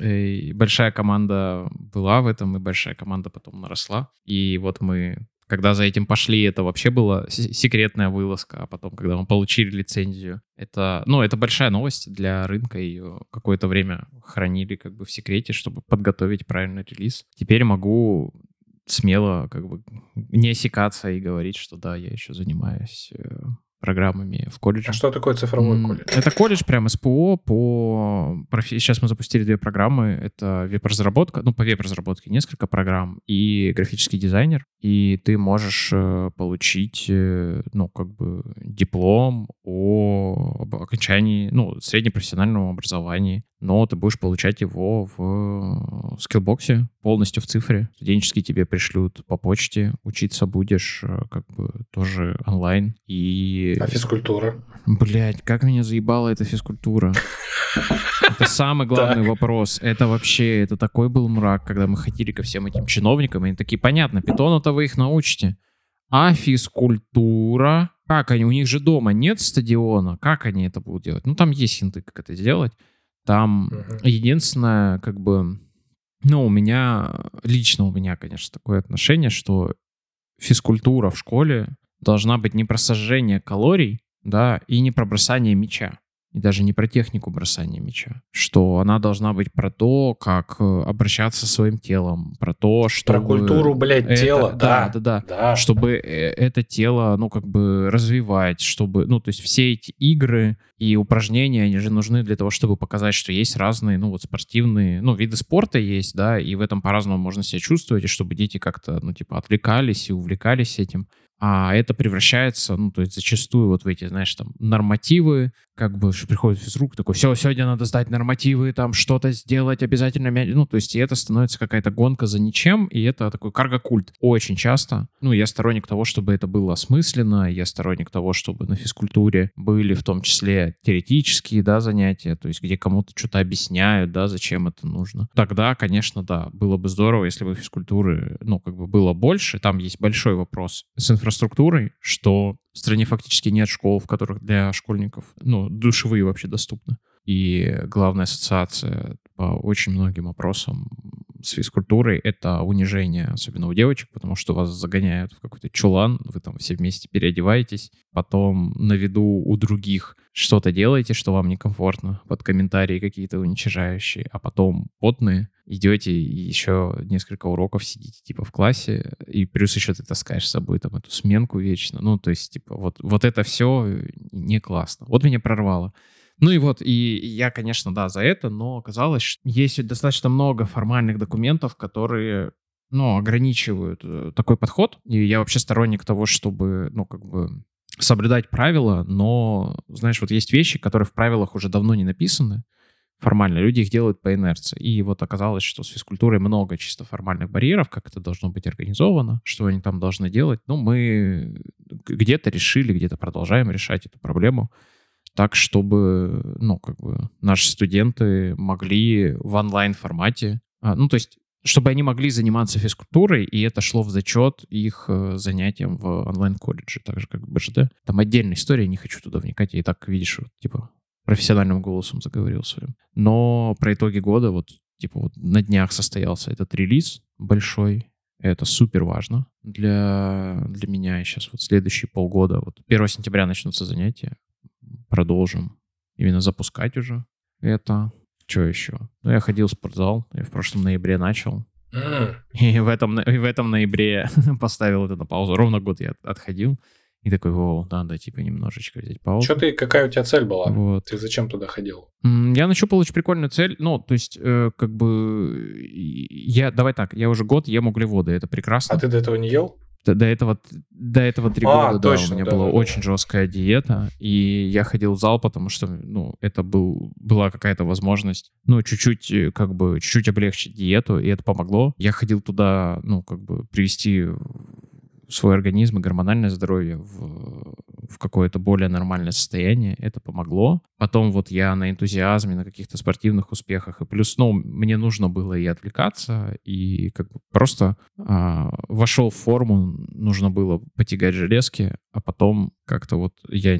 И большая команда была в этом, и большая команда потом наросла. И вот мы когда за этим пошли, это вообще была секретная вылазка, а потом, когда мы получили лицензию, это, ну, это большая новость для рынка, ее какое-то время хранили как бы в секрете, чтобы подготовить правильный релиз. Теперь могу смело как бы не осекаться и говорить, что да, я еще занимаюсь э, программами в колледже. А что такое цифровой колледж? Это колледж прям СПО по... Сейчас мы запустили две программы. Это веб-разработка, ну, по веб-разработке несколько программ и графический дизайнер. И ты можешь э, получить, э, ну, как бы диплом о об окончании, ну, среднепрофессионального образования но ты будешь получать его в скиллбоксе полностью в цифре. Студенческие тебе пришлют по почте, учиться будешь э, как бы тоже онлайн. И... А физкультура? Блять, как меня заебала эта физкультура. Это самый главный вопрос. Это вообще, это такой был мрак, когда мы ходили ко всем этим чиновникам, и они такие, понятно, питону-то вы их научите. А физкультура? Как они? У них же дома нет стадиона. Как они это будут делать? Ну, там есть хинты, как это сделать. Там uh-huh. единственное, как бы, ну, у меня, лично у меня, конечно, такое отношение, что физкультура в школе должна быть не про сожжение калорий, да, и не про бросание мяча и даже не про технику бросания мяча, что она должна быть про то, как э, обращаться со своим телом, про то, что... Про культуру, блядь, это, тела, да, да, да, да. Чтобы э, это тело, ну, как бы развивать, чтобы, ну, то есть все эти игры и упражнения, они же нужны для того, чтобы показать, что есть разные, ну, вот спортивные, ну, виды спорта есть, да, и в этом по-разному можно себя чувствовать, и чтобы дети как-то, ну, типа, отвлекались и увлекались этим а это превращается, ну, то есть зачастую вот в эти, знаешь, там, нормативы, как бы, что приходит физрук, такой, все, сегодня надо сдать нормативы, там, что-то сделать обязательно, ну, то есть и это становится какая-то гонка за ничем, и это такой карго-культ очень часто. Ну, я сторонник того, чтобы это было осмысленно, я сторонник того, чтобы на физкультуре были в том числе теоретические, да, занятия, то есть где кому-то что-то объясняют, да, зачем это нужно. Тогда, конечно, да, было бы здорово, если бы физкультуры, ну, как бы было больше. Там есть большой вопрос с инфраструктурой, что в стране фактически нет школ, в которых для школьников, ну, душевые вообще доступны. И главная ассоциация по очень многим вопросам с физкультурой — это унижение, особенно у девочек, потому что вас загоняют в какой-то чулан, вы там все вместе переодеваетесь, потом на виду у других что-то делаете, что вам некомфортно, под комментарии какие-то уничижающие, а потом потные, идете и еще несколько уроков сидите типа в классе, и плюс еще ты таскаешь с собой там эту сменку вечно. Ну, то есть, типа, вот, вот это все не классно. Вот меня прорвало. Ну и вот, и я, конечно, да, за это, но оказалось, что есть достаточно много формальных документов, которые ну, ограничивают э, такой подход. И я вообще сторонник того, чтобы, ну, как бы соблюдать правила, но, знаешь, вот есть вещи, которые в правилах уже давно не написаны формально, люди их делают по инерции. И вот оказалось, что с физкультурой много чисто формальных барьеров, как это должно быть организовано, что они там должны делать. Ну, мы где-то решили, где-то продолжаем решать эту проблему так, чтобы, ну, как бы наши студенты могли в онлайн-формате, а, ну, то есть чтобы они могли заниматься физкультурой, и это шло в зачет их э, занятиям в онлайн-колледже, так же, как БЖД. Там отдельная история, не хочу туда вникать, я и так, видишь, вот, типа, профессиональным голосом заговорил своим. Но про итоги года, вот, типа, вот на днях состоялся этот релиз большой, это супер важно для, для меня. сейчас вот следующие полгода, вот 1 сентября начнутся занятия продолжим именно запускать уже это. Что еще? Ну, я ходил в спортзал, я в прошлом ноябре начал. Mm. И, в этом, и в этом ноябре поставил это на паузу. Ровно год я отходил. И такой, о, надо типа немножечко взять паузу. Что ты, какая у тебя цель была? Вот. Ты зачем туда ходил? Я нащупал очень прикольную цель. Ну, то есть, э, как бы, я, давай так, я уже год ем углеводы, это прекрасно. А ты до этого не ел? До этого, до этого три а, года, точно, да, у меня да, была да, очень да. жесткая диета, и я ходил в зал, потому что, ну, это был, была какая-то возможность, ну, чуть-чуть, э, как бы, чуть-чуть облегчить диету, и это помогло. Я ходил туда, ну, как бы, привести свой организм и гормональное здоровье в, в какое-то более нормальное состояние. Это помогло. Потом вот я на энтузиазме, на каких-то спортивных успехах. И плюс, ну, мне нужно было и отвлекаться, и как бы просто а, вошел в форму, нужно было потягать железки, а потом как-то вот я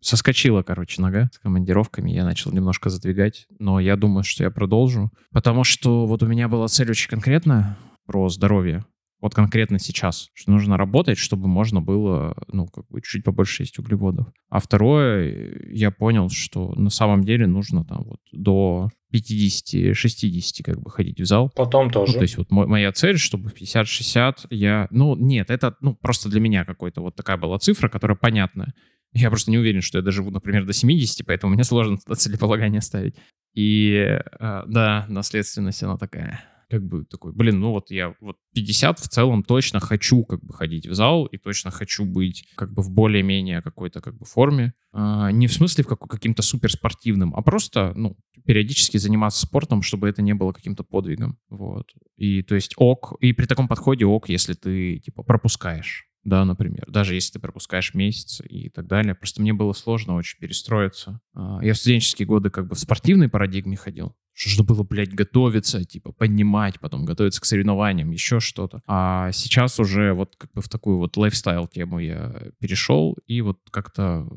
соскочила, короче, нога с командировками, я начал немножко задвигать, но я думаю, что я продолжу, потому что вот у меня была цель очень конкретная про здоровье, вот конкретно сейчас, что нужно работать, чтобы можно было, ну, как бы чуть побольше есть углеводов. А второе, я понял, что на самом деле нужно там вот до 50-60 как бы ходить в зал. Потом ну, тоже. Ну, то есть вот моя цель, чтобы в 50-60 я... Ну, нет, это, ну, просто для меня какой-то вот такая была цифра, которая понятная. Я просто не уверен, что я доживу, например, до 70, поэтому мне сложно туда целеполагание ставить. И, э, да, наследственность, она такая как бы такой, блин, ну вот я вот 50 в целом точно хочу как бы ходить в зал и точно хочу быть как бы в более-менее какой-то как бы форме. А, не в смысле в как, каким-то суперспортивным, а просто, ну, периодически заниматься спортом, чтобы это не было каким-то подвигом. Вот. И то есть ок, и при таком подходе ок, если ты типа пропускаешь да, например, даже если ты пропускаешь месяц и так далее. Просто мне было сложно очень перестроиться. А, я в студенческие годы как бы в спортивной парадигме ходил, что было, блядь, готовиться, типа, поднимать, потом готовиться к соревнованиям, еще что-то. А сейчас уже вот как бы в такую вот лайфстайл тему я перешел, и вот как-то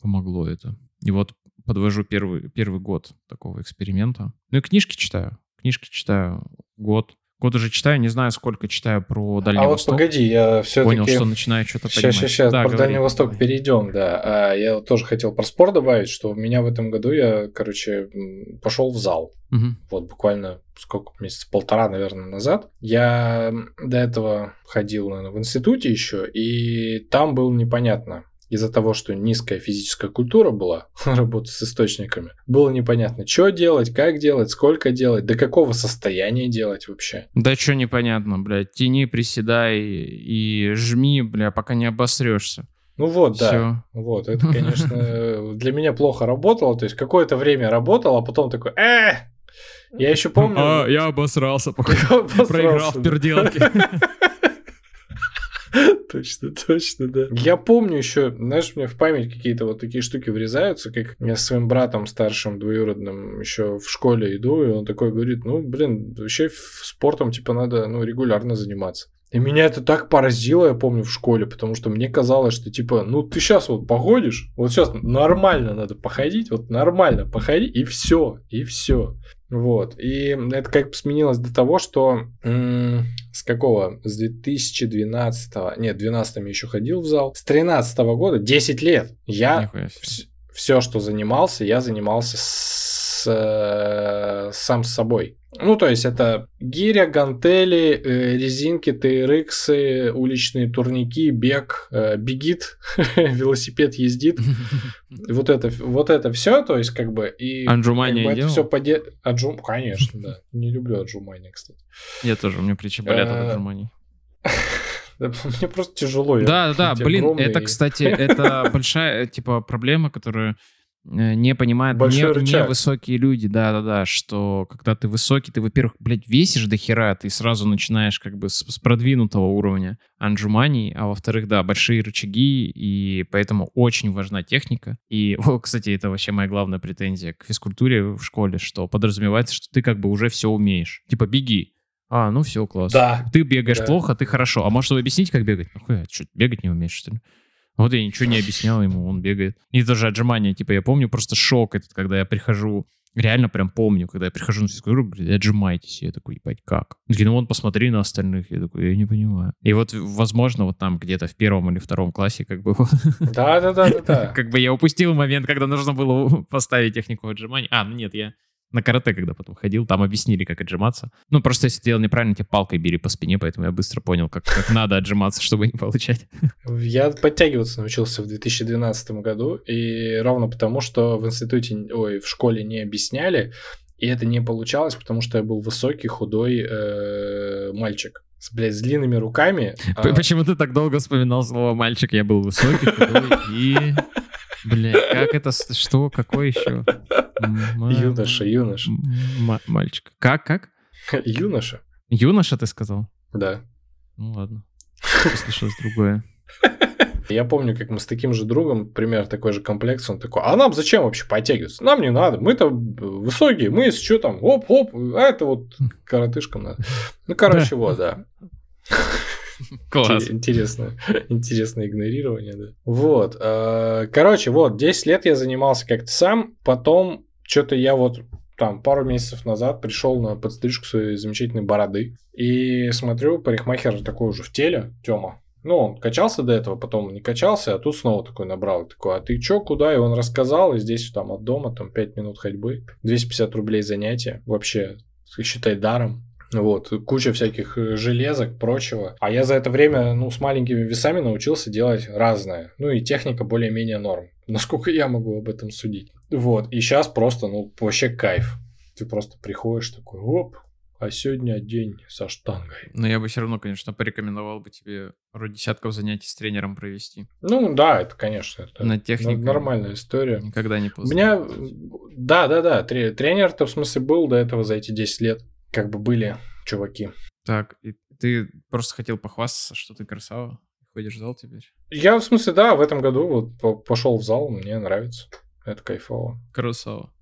помогло это. И вот подвожу первый, первый год такого эксперимента. Ну и книжки читаю. Книжки читаю год. Год уже читаю, не знаю, сколько читаю про Дальний а Восток. А вот погоди, я все-таки... Понял, что начинаю что-то понимать. Сейчас, сейчас, да, про говори, Дальний Восток давай. перейдем, да. А, я тоже хотел про спорт добавить, что у меня в этом году я, короче, пошел в зал. Угу. Вот буквально сколько, месяца полтора, наверное, назад. Я до этого ходил, наверное, в институте еще, и там было непонятно, из-за того, что низкая физическая культура была, работа с источниками, было непонятно, что делать, как делать, сколько делать, до какого состояния делать вообще. Да что непонятно, блядь, тяни, приседай и жми, бля, пока не обосрешься. Ну вот, да. Всё. Вот, это, конечно, для меня плохо работало. То есть какое-то время работал, а потом такой, э, я еще помню... А, я обосрался, пока проиграл в перделке. Точно, точно, да. Я помню еще, знаешь, мне в память какие-то вот такие штуки врезаются, как я с своим братом старшим двоюродным еще в школе иду, и он такой говорит, ну, блин, вообще спортом, типа, надо, ну, регулярно заниматься. И меня это так поразило, я помню, в школе, потому что мне казалось, что типа, ну ты сейчас вот походишь, вот сейчас нормально надо походить, вот нормально походи, и все, и все. Вот. И это как бы сменилось до того, что м- с какого? С 2012 нет, в 12 я еще ходил в зал. С 13 года, 10 лет, я вс- все, что занимался, я занимался с, э- сам с собой. Ну, то есть это гиря, гантели, э, резинки, TRX, уличные турники, бег, э, бегит, велосипед ездит. вот это, вот это все, то есть как бы и Анджумания как бы, это все поде... Аджум... Конечно, да. Не люблю отжумания, кстати. Я тоже, у меня плечи болят от отжиманий. Мне просто тяжело. Да, да, блин, это, кстати, это большая, типа, проблема, которую не понимают Большой не, рычаг. невысокие люди, да-да-да, что когда ты высокий, ты, во-первых, блядь, весишь до хера, ты сразу начинаешь как бы с, с продвинутого уровня анджуманий, а во-вторых, да, большие рычаги, и поэтому очень важна техника. И, о, кстати, это вообще моя главная претензия к физкультуре в школе, что подразумевается, что ты как бы уже все умеешь. Типа, беги. А, ну все, класс. Да. Ты бегаешь Да. плохо, ты хорошо. А может, вы объяснить, как бегать? Нахуя? Что, бегать не умеешь, что ли? Вот я ничего не объяснял ему, он бегает. И тоже отжимания, типа, я помню просто шок этот, когда я прихожу, реально прям помню, когда я прихожу на физкультуру, говорят, отжимайтесь. Я такой, ебать, как? Он такие, ну вон, посмотри на остальных. Я такой, я не понимаю. И вот, возможно, вот там где-то в первом или втором классе, как бы, Да, да, да, да, да. как бы я упустил момент, когда нужно было поставить технику отжиманий. А, ну нет, я на карате, когда потом ходил, там объяснили, как отжиматься. Ну, просто если делал неправильно, тебе палкой били по спине, поэтому я быстро понял, как, как надо отжиматься, чтобы не получать. Я подтягиваться научился в 2012 году, и ровно потому, что в институте, ой, в школе не объясняли, и это не получалось, потому что я был высокий, худой э, мальчик. С, блядь, с длинными руками. а, Почему ты так долго вспоминал слово «мальчик»? Я был высокий, худой и... Бля, как это... Что? Какой еще? Юноша, юноша. Мальчик. Как, как? Юноша? Юноша, ты сказал? Да. Ну ладно. Послышалось другое. Я помню, как мы с таким же другом, пример такой же комплекс, он такой, а нам зачем вообще подтягиваться? Нам не надо, мы-то высокие, мы что там, оп-оп, а это вот коротышкам надо. Ну, короче, вот, да. Класс. Интересно, интересное игнорирование, да. Вот, э, короче, вот, 10 лет я занимался как-то сам, потом что-то я вот там пару месяцев назад пришел на подстрижку своей замечательной бороды и смотрю, парикмахер такой уже в теле, Тёма. Ну, он качался до этого, потом не качался, а тут снова такой набрал. Такой, а ты чё, куда? И он рассказал, и здесь там от дома, там 5 минут ходьбы, 250 рублей занятия, вообще, считай, даром. Вот, куча всяких э, железок, прочего. А я за это время, ну, с маленькими весами научился делать разное. Ну, и техника более-менее норм. Насколько я могу об этом судить. Вот, и сейчас просто, ну, вообще кайф. Ты просто приходишь такой, оп, а сегодня день со штангой. Но я бы все равно, конечно, порекомендовал бы тебе пару десятков занятий с тренером провести. Ну, да, это, конечно, это На технику. нормальная история. Никогда не У поздно. меня, да, да, да, тре- тренер-то в смысле был до этого за эти 10 лет. Как бы были чуваки. Так, и ты просто хотел похвастаться, что ты красава? Ходишь в зал теперь? Я, в смысле, да, в этом году вот по- пошел в зал, мне нравится. Это кайфово. Красава.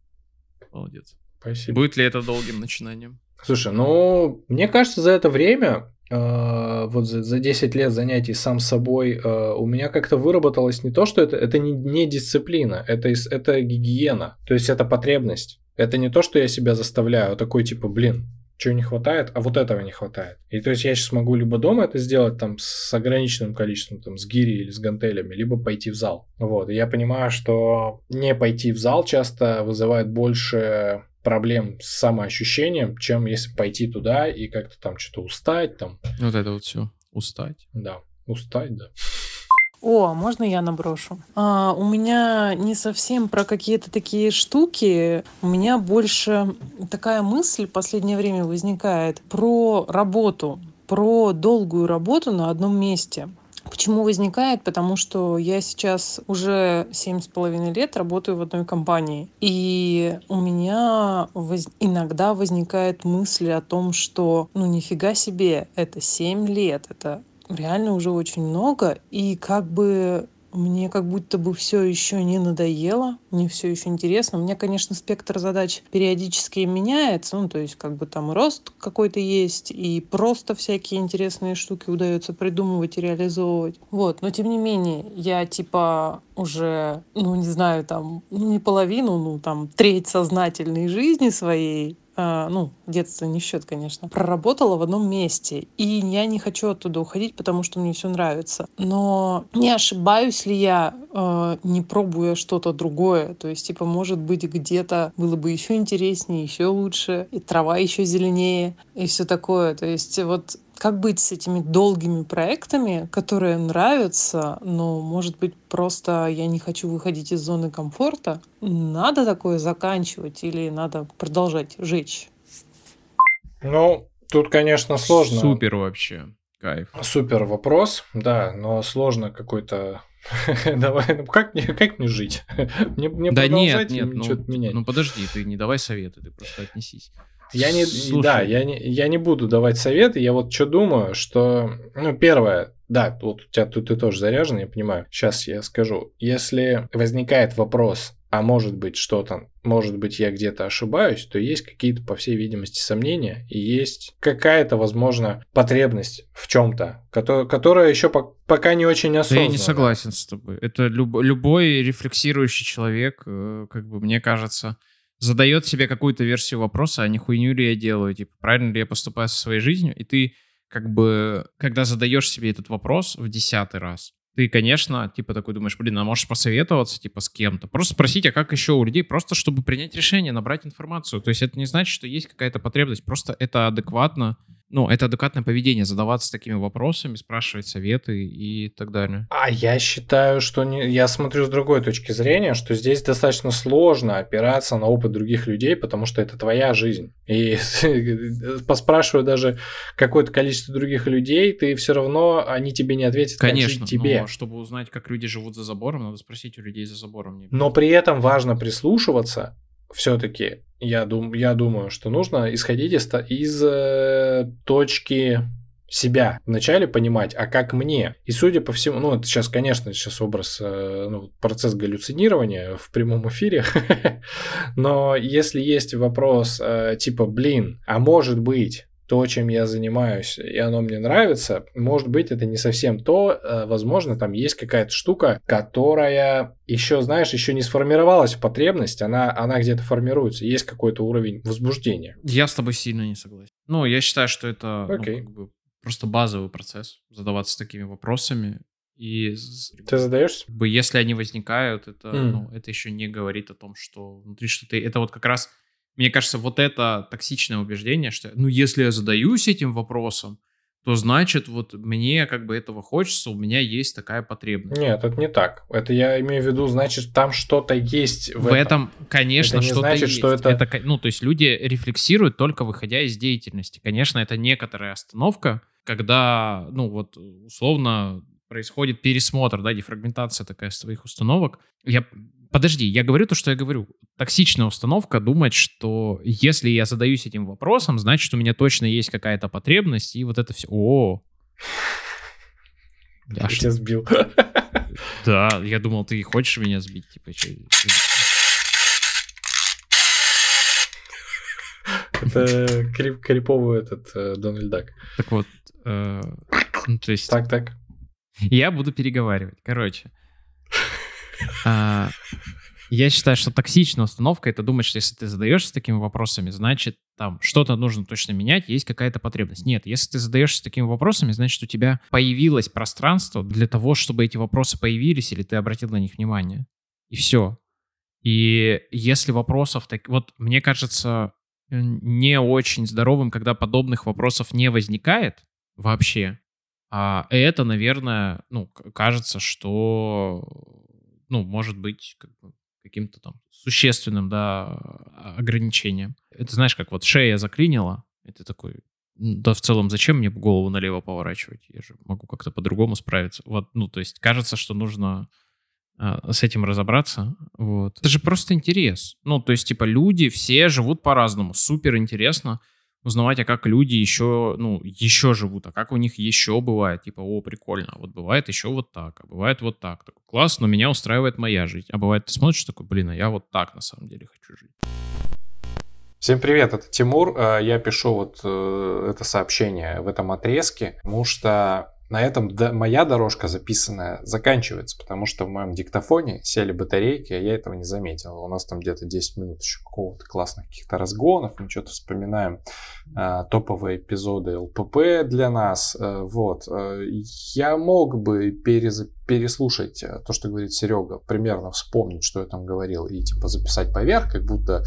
Молодец. Спасибо. Будет ли это долгим начинанием? Слушай, ну, мне кажется, за это время, э, вот за, за 10 лет занятий сам собой, э, у меня как-то выработалось не то, что это, это не, не дисциплина, это, это гигиена, то есть это потребность. Это не то, что я себя заставляю, а такой типа, блин, чего не хватает, а вот этого не хватает. И то есть я сейчас могу либо дома это сделать там с ограниченным количеством, там с гири или с гантелями, либо пойти в зал. Вот, и я понимаю, что не пойти в зал часто вызывает больше проблем с самоощущением, чем если пойти туда и как-то там что-то устать, там, Вот это вот все. Устать. да, устать, да. О, можно я наброшу? А, у меня не совсем про какие-то такие штуки. У меня больше такая мысль в последнее время возникает про работу, про долгую работу на одном месте. Почему возникает? Потому что я сейчас уже семь с половиной лет работаю в одной компании. И у меня воз- иногда возникает мысль о том, что ну нифига себе, это семь лет, это реально уже очень много. И как бы мне как будто бы все еще не надоело, мне все еще интересно. У меня, конечно, спектр задач периодически меняется, ну, то есть как бы там рост какой-то есть, и просто всякие интересные штуки удается придумывать и реализовывать. Вот, но тем не менее, я типа уже, ну, не знаю, там, ну, не половину, ну, там, треть сознательной жизни своей ну, детство не в счет, конечно, проработала в одном месте. И я не хочу оттуда уходить, потому что мне все нравится. Но не ошибаюсь ли я, э, не пробуя что-то другое? То есть, типа, может быть, где-то было бы еще интереснее, еще лучше, и трава еще зеленее, и все такое. То есть, вот как быть с этими долгими проектами, которые нравятся, но, может быть, просто я не хочу выходить из зоны комфорта? Надо такое заканчивать или надо продолжать жечь? Ну, тут, конечно, сложно. Супер вообще. Кайф. Супер вопрос, да, но сложно какой-то Давай, ну как мне, как мне жить? мне, мне да нет, нет, ну, менять? ну подожди, ты не давай советы, ты просто отнесись. Я не, Слушай. да, я не, я не буду давать советы. Я вот что думаю, что, ну, первое, да, вот у тебя тут ты тоже заряжен, я понимаю. Сейчас я скажу. Если возникает вопрос, а может быть что-то, может быть я где-то ошибаюсь, то есть какие-то, по всей видимости, сомнения и есть какая-то, возможно, потребность в чем-то, которая, которая еще по пока не очень осознанна. Да я не согласен с тобой. Это люб любой рефлексирующий человек, э, как бы мне кажется, задает себе какую-то версию вопроса, а не хуйню ли я делаю, типа, правильно ли я поступаю со своей жизнью, и ты как бы, когда задаешь себе этот вопрос в десятый раз, ты, конечно, типа такой думаешь, блин, а можешь посоветоваться, типа, с кем-то. Просто спросить, а как еще у людей, просто чтобы принять решение, набрать информацию. То есть это не значит, что есть какая-то потребность, просто это адекватно ну, это адекватное поведение, задаваться такими вопросами, спрашивать советы и так далее. А я считаю, что не... я смотрю с другой точки зрения, что здесь достаточно сложно опираться на опыт других людей, потому что это твоя жизнь. И поспрашиваю даже какое-то количество других людей, ты все равно, они тебе не ответят, Конечно, как тебе. Но чтобы узнать, как люди живут за забором, надо спросить у людей за забором. Но при этом важно прислушиваться все-таки я, дум, я думаю, что нужно исходить из, из э, точки себя вначале понимать, а как мне. И судя по всему, ну, это сейчас, конечно, сейчас образ, э, ну, процесс галлюцинирования в прямом эфире, но если есть вопрос э, типа, блин, а может быть, то, чем я занимаюсь, и оно мне нравится, может быть, это не совсем то, э, возможно, там есть какая-то штука, которая еще, знаешь, еще не сформировалась в потребность, она, она где-то формируется, есть какой-то уровень возбуждения. Я с тобой сильно не согласен. Ну, я считаю, что это okay. ну, как бы просто базовый процесс, задаваться такими вопросами. И ты задаешься? Если они возникают, это, mm. ну, это еще не говорит о том, что внутри что-то... Это вот как раз мне кажется, вот это токсичное убеждение, что, ну, если я задаюсь этим вопросом, то значит, вот мне как бы этого хочется, у меня есть такая потребность. Нет, это не так. Это я имею в виду, значит, там что-то есть в, в этом. этом конечно, что-то значит, есть. Что это... это... Ну, то есть люди рефлексируют только выходя из деятельности. Конечно, это некоторая остановка, когда, ну, вот, условно, происходит пересмотр, да, дефрагментация такая своих установок. Я Подожди, я говорю то, что я говорю. Токсичная установка думать, что если я задаюсь этим вопросом, значит, у меня точно есть какая-то потребность, и вот это все. О, я тебя сбил. Да, я думал, ты хочешь меня сбить, типа. Это крип, криповый этот э, Дональд Дак. Так вот, э, ну, то есть... Так, так. Я буду переговаривать. Короче, а, я считаю, что токсичная установка — это думать, что если ты задаешься такими вопросами, значит, там что-то нужно точно менять, есть какая-то потребность. Нет, если ты задаешься такими вопросами, значит, у тебя появилось пространство для того, чтобы эти вопросы появились, или ты обратил на них внимание. И все. И если вопросов... Так... Вот мне кажется не очень здоровым, когда подобных вопросов не возникает вообще. А это, наверное, ну, кажется, что ну, может быть как бы, каким-то там существенным, да, ограничением. Это знаешь, как вот шея заклинила, и ты такой, да в целом зачем мне голову налево поворачивать? Я же могу как-то по-другому справиться. Вот, ну, то есть кажется, что нужно а, с этим разобраться. Вот. Это же просто интерес. Ну, то есть, типа, люди все живут по-разному. Супер интересно узнавать, а как люди еще, ну, еще живут, а как у них еще бывает. Типа, о, прикольно, вот бывает еще вот так, а бывает вот так. Такой, класс, но меня устраивает моя жизнь. А бывает, ты смотришь такой, блин, а я вот так на самом деле хочу жить. Всем привет, это Тимур. Э, я пишу вот э, это сообщение в этом отрезке, потому что на этом моя дорожка записанная заканчивается, потому что в моем диктофоне сели батарейки, а я этого не заметил. У нас там где-то 10 минут еще какого-то классных каких-то разгонов, мы что-то вспоминаем э, топовые эпизоды ЛПП для нас. Э, вот. Э, я мог бы перез... переслушать э, то, что говорит Серега, примерно вспомнить, что я там говорил, и типа записать поверх, как будто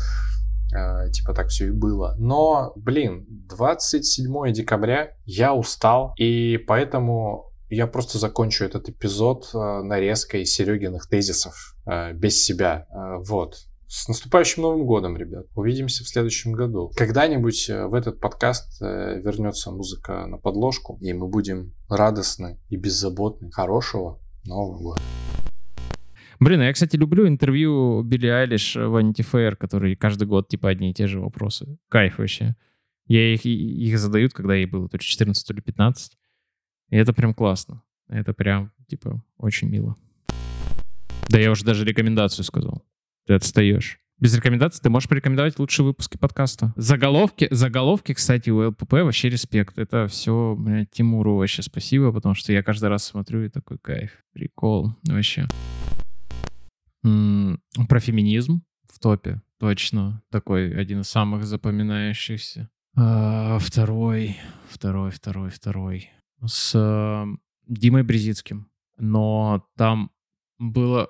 типа так все и было. Но, блин, 27 декабря я устал, и поэтому я просто закончу этот эпизод э, нарезкой Серегиных тезисов э, без себя. Вот. С наступающим Новым годом, ребят. Увидимся в следующем году. Когда-нибудь в этот подкаст вернется музыка на подложку, и мы будем радостны и беззаботны. Хорошего Нового года. Блин, а я, кстати, люблю интервью Билли Айлиш в Антифейр, которые каждый год типа одни и те же вопросы. Кайф вообще. Я их, их задают, когда ей было то ли 14, то ли 15. И это прям классно. Это прям, типа, очень мило. Да я уже даже рекомендацию сказал. Ты отстаешь. Без рекомендаций ты можешь порекомендовать лучшие выпуски подкаста. Заголовки, заголовки, кстати, у ЛПП вообще респект. Это все, блядь, Тимуру вообще спасибо, потому что я каждый раз смотрю и такой кайф. Прикол вообще. Про феминизм в топе, точно. Такой один из самых запоминающихся. А, второй, второй, второй, второй. С э, Димой Брезицким. Но там было...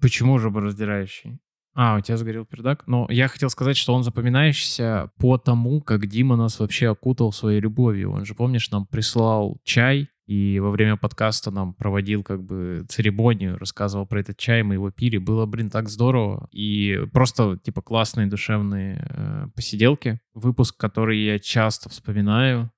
Почему же раздирающий? А, у тебя сгорел пердак. Но я хотел сказать, что он запоминающийся по тому, как Дима нас вообще окутал своей любовью. Он же, помнишь, нам прислал чай и во время подкаста нам проводил как бы церемонию, рассказывал про этот чай, мы его пили. Было, блин, так здорово. И просто, типа, классные душевные э, посиделки. Выпуск, который я часто вспоминаю,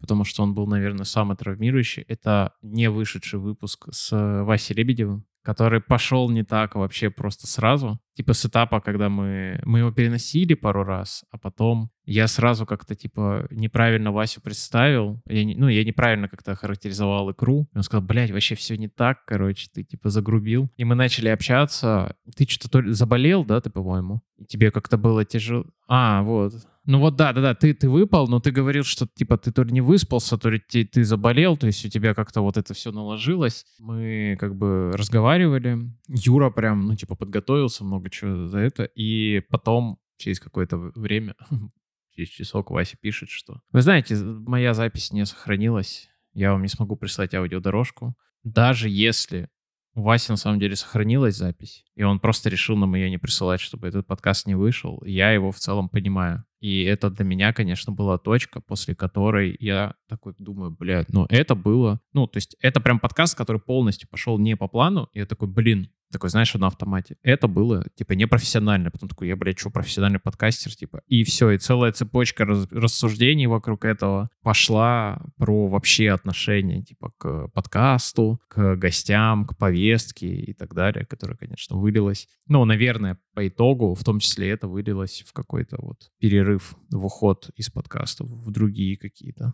потому что он был, наверное, самый травмирующий. Это не вышедший выпуск с Васей Лебедевым который пошел не так вообще просто сразу. Типа с этапа, когда мы, мы его переносили пару раз, а потом я сразу как-то типа неправильно Васю представил. Я не, ну, я неправильно как-то характеризовал икру. И он сказал, блядь, вообще все не так, короче, ты типа загрубил. И мы начали общаться. Ты что-то заболел, да, ты, по-моему? И тебе как-то было тяжело. А, вот. Ну вот да, да, да, ты, ты выпал, но ты говорил, что типа ты то ли не выспался, то ли ты, ты заболел, то есть у тебя как-то вот это все наложилось. Мы как бы разговаривали. Юра прям, ну типа подготовился много чего за это. И потом через какое-то время, через часок Вася пишет, что... Вы знаете, моя запись не сохранилась, я вам не смогу прислать аудиодорожку. Даже если у Васи на самом деле сохранилась запись, и он просто решил нам ее не присылать, чтобы этот подкаст не вышел. Я его в целом понимаю. И это для меня, конечно, была точка, после которой я такой думаю, блядь, ну это было... Ну, то есть это прям подкаст, который полностью пошел не по плану, и я такой, блин, такой, знаешь, на автомате. Это было, типа, непрофессионально. Потом такой, я, блядь, что, профессиональный подкастер, типа. И все, и целая цепочка раз, рассуждений вокруг этого пошла про вообще отношения, типа, к подкасту, к гостям, к повестке и так далее, которая, конечно, вылилась. Ну, наверное, по итогу, в том числе это вылилось в какой-то вот перерыв в уход из подкастов в другие какие-то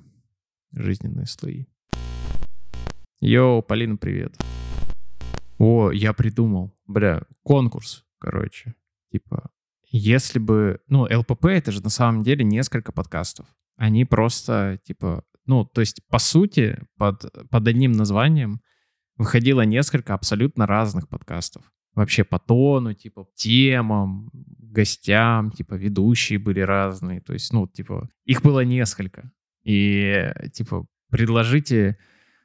жизненные слои. Йоу, Полина, привет. О, я придумал. Бля, конкурс, короче. Типа, если бы... Ну, ЛПП — это же на самом деле несколько подкастов. Они просто, типа... Ну, то есть, по сути, под, под одним названием выходило несколько абсолютно разных подкастов. Вообще по тону, типа, темам, гостям, типа, ведущие были разные. То есть, ну, типа, их было несколько. И, типа, предложите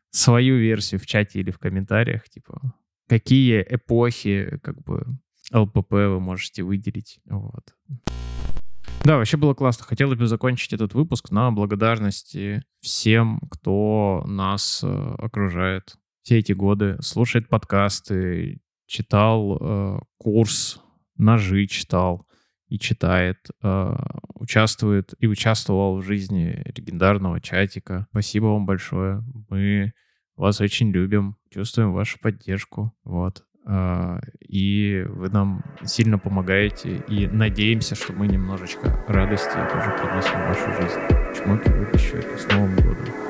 свою версию в чате или в комментариях, типа, какие эпохи как бы ЛПП вы можете выделить. Вот. Да, вообще было классно. Хотелось бы закончить этот выпуск на благодарности всем, кто нас э, окружает все эти годы, слушает подкасты, читал э, курс, ножи читал и читает, э, участвует и участвовал в жизни легендарного чатика. Спасибо вам большое. Мы вас очень любим, чувствуем вашу поддержку. Вот. А, и вы нам сильно помогаете, и надеемся, что мы немножечко радости тоже принесем в вашу жизнь. Чмоки выпущу с Новым годом.